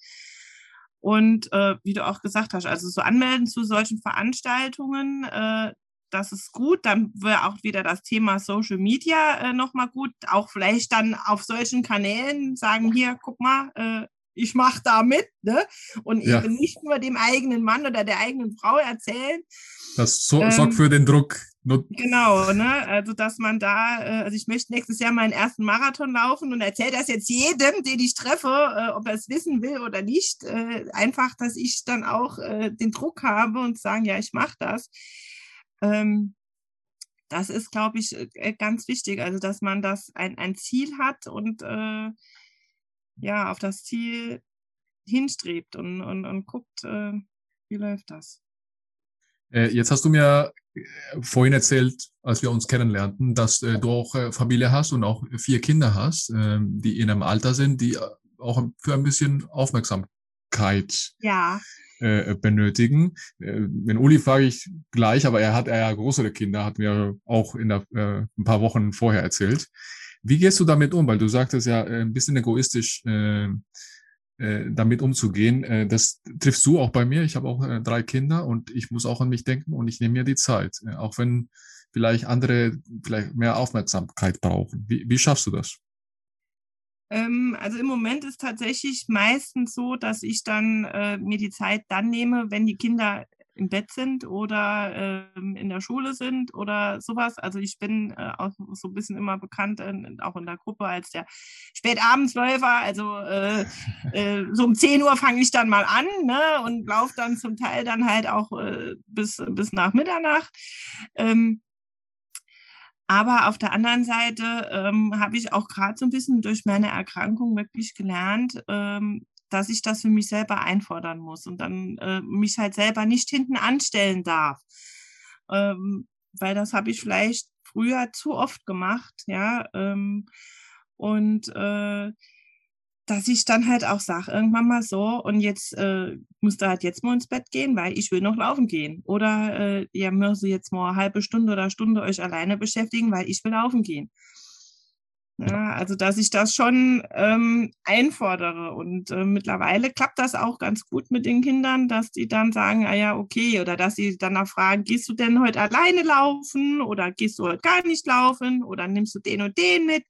Und äh, wie du auch gesagt hast, also so anmelden zu solchen Veranstaltungen, äh, das ist gut. Dann wäre auch wieder das Thema Social Media äh, nochmal gut. Auch vielleicht dann auf solchen Kanälen sagen, hier, guck mal, äh, ich mache da mit, ne? Und ja. eben nicht nur dem eigenen Mann oder der eigenen Frau erzählen. Das so, ähm, sorgt für den Druck. Genau, ne? Also dass man da, äh, also ich möchte nächstes Jahr meinen ersten Marathon laufen und erzähle das jetzt jedem, den ich treffe, äh, ob er es wissen will oder nicht. Äh, einfach, dass ich dann auch den Druck habe und sagen, ja, ich mache das. Ähm, das ist, glaube ich, ganz wichtig. Also dass man das ein, ein Ziel hat und ja, auf das Ziel hinstrebt und, und, und guckt, wie läuft das. Äh, jetzt hast du mir äh, vorhin erzählt, als wir uns kennenlernten, dass äh, du auch äh, Familie hast und auch vier Kinder hast, äh, die in einem Alter sind, die äh, auch für ein bisschen Aufmerksamkeit ja. benötigen. den Uli frage ich gleich, aber er hat eher größere Kinder, hat mir auch in der, ein paar Wochen vorher erzählt. Wie gehst du damit um? Weil du sagtest ja äh, ein bisschen egoistisch äh, damit umzugehen. Äh, das triffst du auch bei mir. Ich habe auch äh, drei Kinder und ich muss auch an mich denken und ich nehme mir die Zeit, äh, auch wenn vielleicht andere vielleicht mehr Aufmerksamkeit brauchen. Wie, wie schaffst du das? Ähm, also im Moment ist tatsächlich meistens so, dass ich dann äh, mir die Zeit dann nehme, wenn die Kinder im Bett sind oder ähm, in der Schule sind oder sowas. Also ich bin äh, auch so ein bisschen immer bekannt, in, auch in der Gruppe als der Spätabendsläufer. Also äh, äh, so um 10 Uhr fange ich dann mal an ne, und laufe dann zum Teil dann halt auch äh, bis, bis nach Mitternacht. Ähm, aber auf der anderen Seite ähm, habe ich auch gerade so ein bisschen durch meine Erkrankung wirklich gelernt, ähm, dass ich das für mich selber einfordern muss und dann äh, mich halt selber nicht hinten anstellen darf. Ähm, weil das habe ich vielleicht früher zu oft gemacht, ja. Ähm, und äh, dass ich dann halt auch sage, irgendwann mal so, und jetzt äh, musst du halt jetzt mal ins Bett gehen, weil ich will noch laufen gehen. Oder äh, ihr müsst jetzt mal eine halbe Stunde oder Stunde euch alleine beschäftigen, weil ich will laufen gehen. Ja, also dass ich das schon ähm, einfordere. Und äh, mittlerweile klappt das auch ganz gut mit den Kindern, dass die dann sagen, ah ja, okay, oder dass sie dann auch fragen, gehst du denn heute alleine laufen oder gehst du heute gar nicht laufen oder nimmst du den und den mit?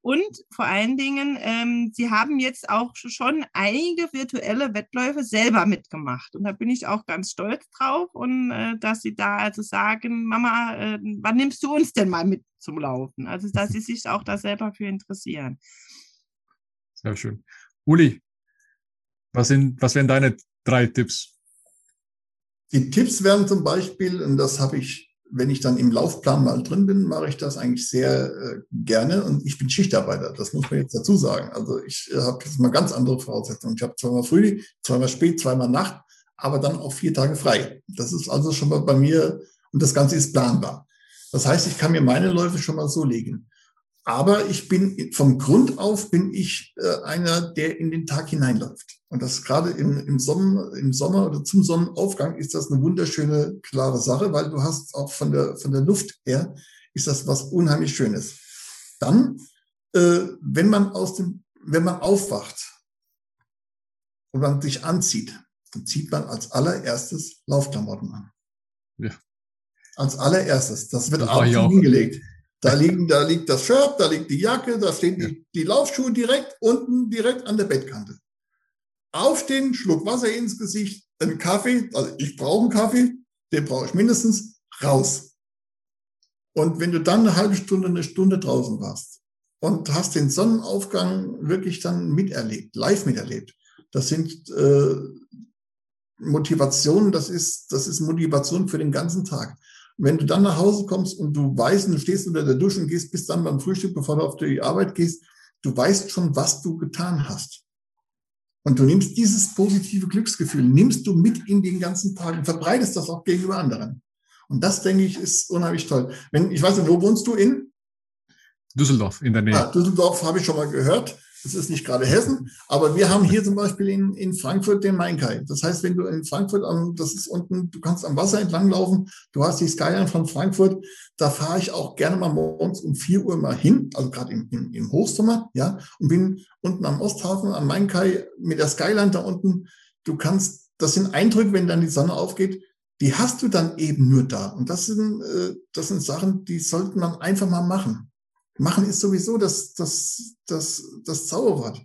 Und vor allen Dingen, ähm, Sie haben jetzt auch schon einige virtuelle Wettläufe selber mitgemacht. Und da bin ich auch ganz stolz drauf. Und äh, dass Sie da also sagen, Mama, äh, wann nimmst du uns denn mal mit zum Laufen? Also, dass Sie sich auch da selber für interessieren. Sehr schön. Uli, was, sind, was wären deine drei Tipps? Die Tipps wären zum Beispiel, und das habe ich wenn ich dann im Laufplan mal drin bin, mache ich das eigentlich sehr äh, gerne und ich bin Schichtarbeiter, das muss man jetzt dazu sagen. Also ich äh, habe jetzt mal ganz andere Voraussetzungen. Ich habe zweimal früh, zweimal spät, zweimal Nacht, aber dann auch vier Tage frei. Das ist also schon mal bei mir und das Ganze ist planbar. Das heißt, ich kann mir meine Läufe schon mal so legen. Aber ich bin vom Grund auf bin ich äh, einer, der in den Tag hineinläuft. Und das gerade im, im, Sommer, im Sommer oder zum Sonnenaufgang ist das eine wunderschöne, klare Sache, weil du hast auch von der, von der Luft her ist das was unheimlich Schönes. Dann, äh, wenn man aus dem, wenn man aufwacht und man sich anzieht, dann zieht man als allererstes Laufklamotten an. Ja. Als allererstes. Das wird auch hingelegt. Da, liegen, da liegt das Shirt, da liegt die Jacke, da stehen die, die Laufschuhe direkt unten, direkt an der Bettkante. Aufstehen, Schluck Wasser ins Gesicht, einen Kaffee, also ich brauche einen Kaffee, den brauche ich mindestens, raus. Und wenn du dann eine halbe Stunde, eine Stunde draußen warst und hast den Sonnenaufgang wirklich dann miterlebt, live miterlebt, das sind äh, Motivationen, das ist, das ist Motivation für den ganzen Tag wenn du dann nach Hause kommst und du weißt, du stehst unter der Dusche und gehst bis dann beim Frühstück, bevor du auf die Arbeit gehst, du weißt schon, was du getan hast. Und du nimmst dieses positive Glücksgefühl, nimmst du mit in den ganzen Tag und verbreitest das auch gegenüber anderen. Und das, denke ich, ist unheimlich toll. Wenn, ich weiß nicht, wo wohnst du in? Düsseldorf, in der Nähe. Ah, Düsseldorf habe ich schon mal gehört. Das ist nicht gerade Hessen, aber wir haben hier zum Beispiel in, in Frankfurt den Main-Kai. Das heißt, wenn du in Frankfurt, am, das ist unten, du kannst am Wasser entlang laufen, du hast die Skyline von Frankfurt, da fahre ich auch gerne mal morgens um vier Uhr mal hin, also gerade im, im, im Hochsommer, ja, und bin unten am Osthafen, am Main-Kai mit der Skyline da unten. Du kannst, das sind Eindrücke, wenn dann die Sonne aufgeht, die hast du dann eben nur da. Und das sind, äh, das sind Sachen, die sollte man einfach mal machen. Machen ist sowieso das, das, das, das Zauberwort.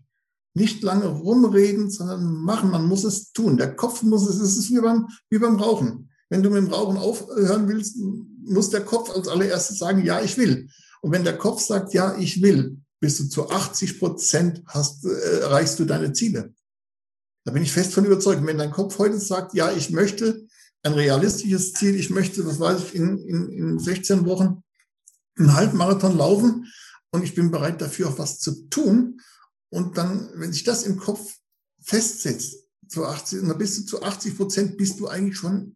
Nicht lange rumreden, sondern machen. Man muss es tun. Der Kopf muss es. Es ist wie beim, wie beim Rauchen. Wenn du mit dem Rauchen aufhören willst, muss der Kopf als allererstes sagen, ja, ich will. Und wenn der Kopf sagt, ja, ich will, bist du zu 80 Prozent hast, äh, erreichst du deine Ziele. Da bin ich fest von überzeugt. Wenn dein Kopf heute sagt, ja, ich möchte ein realistisches Ziel, ich möchte, was weiß ich, in, in, in 16 Wochen einen Halbmarathon laufen und ich bin bereit dafür auch was zu tun. Und dann, wenn sich das im Kopf festsetzt, zu 80, dann bist du zu 80 Prozent bist du eigentlich schon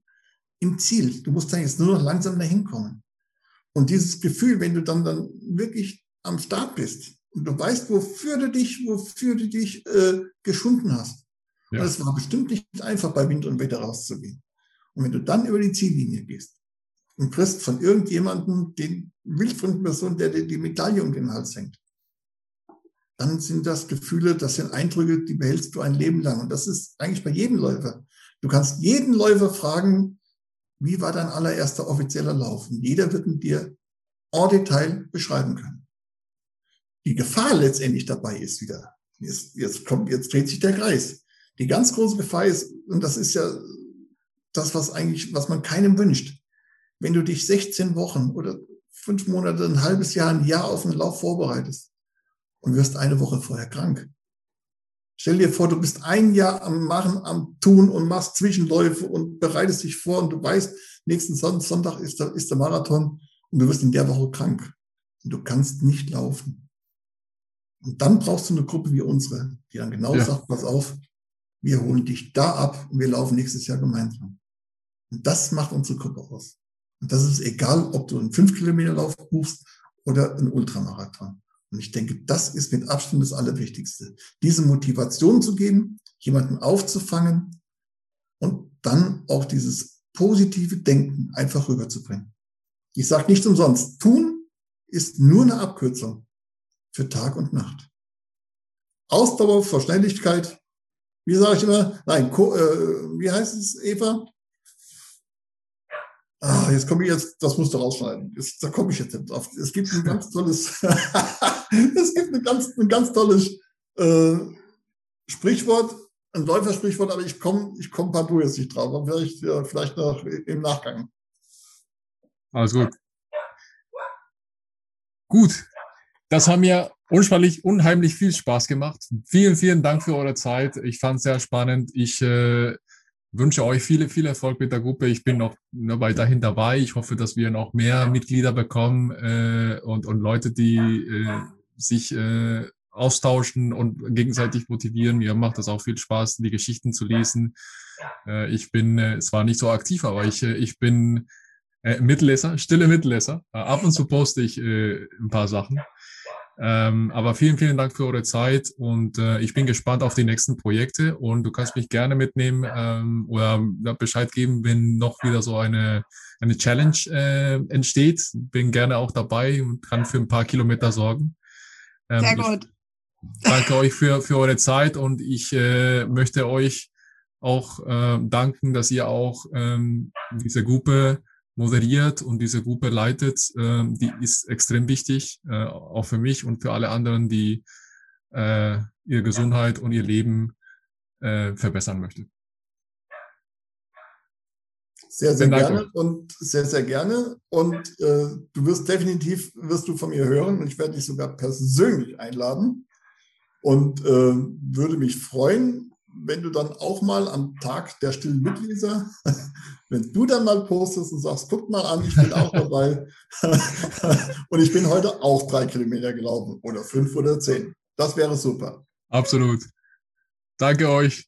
im Ziel. Du musst dann jetzt nur noch langsam dahin kommen. Und dieses Gefühl, wenn du dann, dann wirklich am Start bist und du weißt, wofür du dich, wofür du dich äh, geschunden hast. Ja. Und es war bestimmt nicht einfach, bei Wind und Wetter rauszugehen. Und wenn du dann über die Ziellinie gehst, und kriegst von irgendjemandem den wildfremden Person, der dir die Medaille um den Hals hängt. Dann sind das Gefühle, das sind Eindrücke, die behältst du ein Leben lang. Und das ist eigentlich bei jedem Läufer. Du kannst jeden Läufer fragen, wie war dein allererster offizieller Lauf? Und jeder wird mit dir en Detail beschreiben können. Die Gefahr letztendlich dabei ist wieder, jetzt, jetzt kommt, jetzt dreht sich der Kreis. Die ganz große Gefahr ist, und das ist ja das, was eigentlich, was man keinem wünscht wenn du dich 16 Wochen oder fünf Monate, ein halbes Jahr, ein Jahr auf einen Lauf vorbereitest und wirst eine Woche vorher krank. Stell dir vor, du bist ein Jahr am Machen, am Tun und machst Zwischenläufe und bereitest dich vor und du weißt, nächsten Sonntag ist der, ist der Marathon und du wirst in der Woche krank und du kannst nicht laufen. Und dann brauchst du eine Gruppe wie unsere, die dann genau ja. sagt, pass auf, wir holen dich da ab und wir laufen nächstes Jahr gemeinsam. Und das macht unsere Gruppe aus. Und das ist egal, ob du einen 5-Kilometer-Lauf buchst oder einen Ultramarathon. Und ich denke, das ist mit Abstand das Allerwichtigste. Diese Motivation zu geben, jemanden aufzufangen und dann auch dieses positive Denken einfach rüberzubringen. Ich sage nicht umsonst, tun ist nur eine Abkürzung für Tag und Nacht. Ausdauer vor Schnelligkeit. Wie sage ich immer? Nein, äh, wie heißt es, Eva? Ah, jetzt komme ich jetzt, das musst du rausschneiden. Jetzt, da komme ich jetzt nicht drauf. Es gibt ein ganz tolles, es gibt ein ganz, ein ganz tolles äh, Sprichwort, ein Läufersprichwort, aber ich komme ich komm partout jetzt nicht drauf. Aber vielleicht, ja, vielleicht noch im Nachgang. Alles gut. Gut. Das haben mir unheimlich, unheimlich viel Spaß gemacht. Vielen, vielen Dank für eure Zeit. Ich fand es sehr spannend. Ich äh, wünsche euch viele, viel Erfolg mit der Gruppe. Ich bin noch weiterhin dabei. Ich hoffe, dass wir noch mehr Mitglieder bekommen äh, und, und Leute, die äh, sich äh, austauschen und gegenseitig motivieren. Mir macht das auch viel Spaß, die Geschichten zu lesen. Äh, ich bin äh, zwar nicht so aktiv, aber ich, äh, ich bin äh, Mitleser, stille Mitleser. Äh, ab und zu poste ich äh, ein paar Sachen. Ähm, aber vielen, vielen Dank für eure Zeit und äh, ich bin gespannt auf die nächsten Projekte und du kannst mich gerne mitnehmen ähm, oder Bescheid geben, wenn noch wieder so eine, eine Challenge äh, entsteht. Bin gerne auch dabei und kann für ein paar Kilometer sorgen. Ähm, Sehr gut. danke euch für, für eure Zeit und ich äh, möchte euch auch äh, danken, dass ihr auch ähm, diese Gruppe moderiert und diese Gruppe leitet, äh, die ist extrem wichtig, äh, auch für mich und für alle anderen, die äh, ihre Gesundheit und ihr Leben äh, verbessern möchten. Sehr, sehr gerne und sehr, sehr gerne. Und äh, du wirst definitiv, wirst du von mir hören und ich werde dich sogar persönlich einladen und äh, würde mich freuen, wenn du dann auch mal am Tag der stillen Mitleser, wenn du dann mal postest und sagst, guck mal an, ich bin auch dabei. und ich bin heute auch drei Kilometer gelaufen oder fünf oder zehn. Das wäre super. Absolut. Danke euch.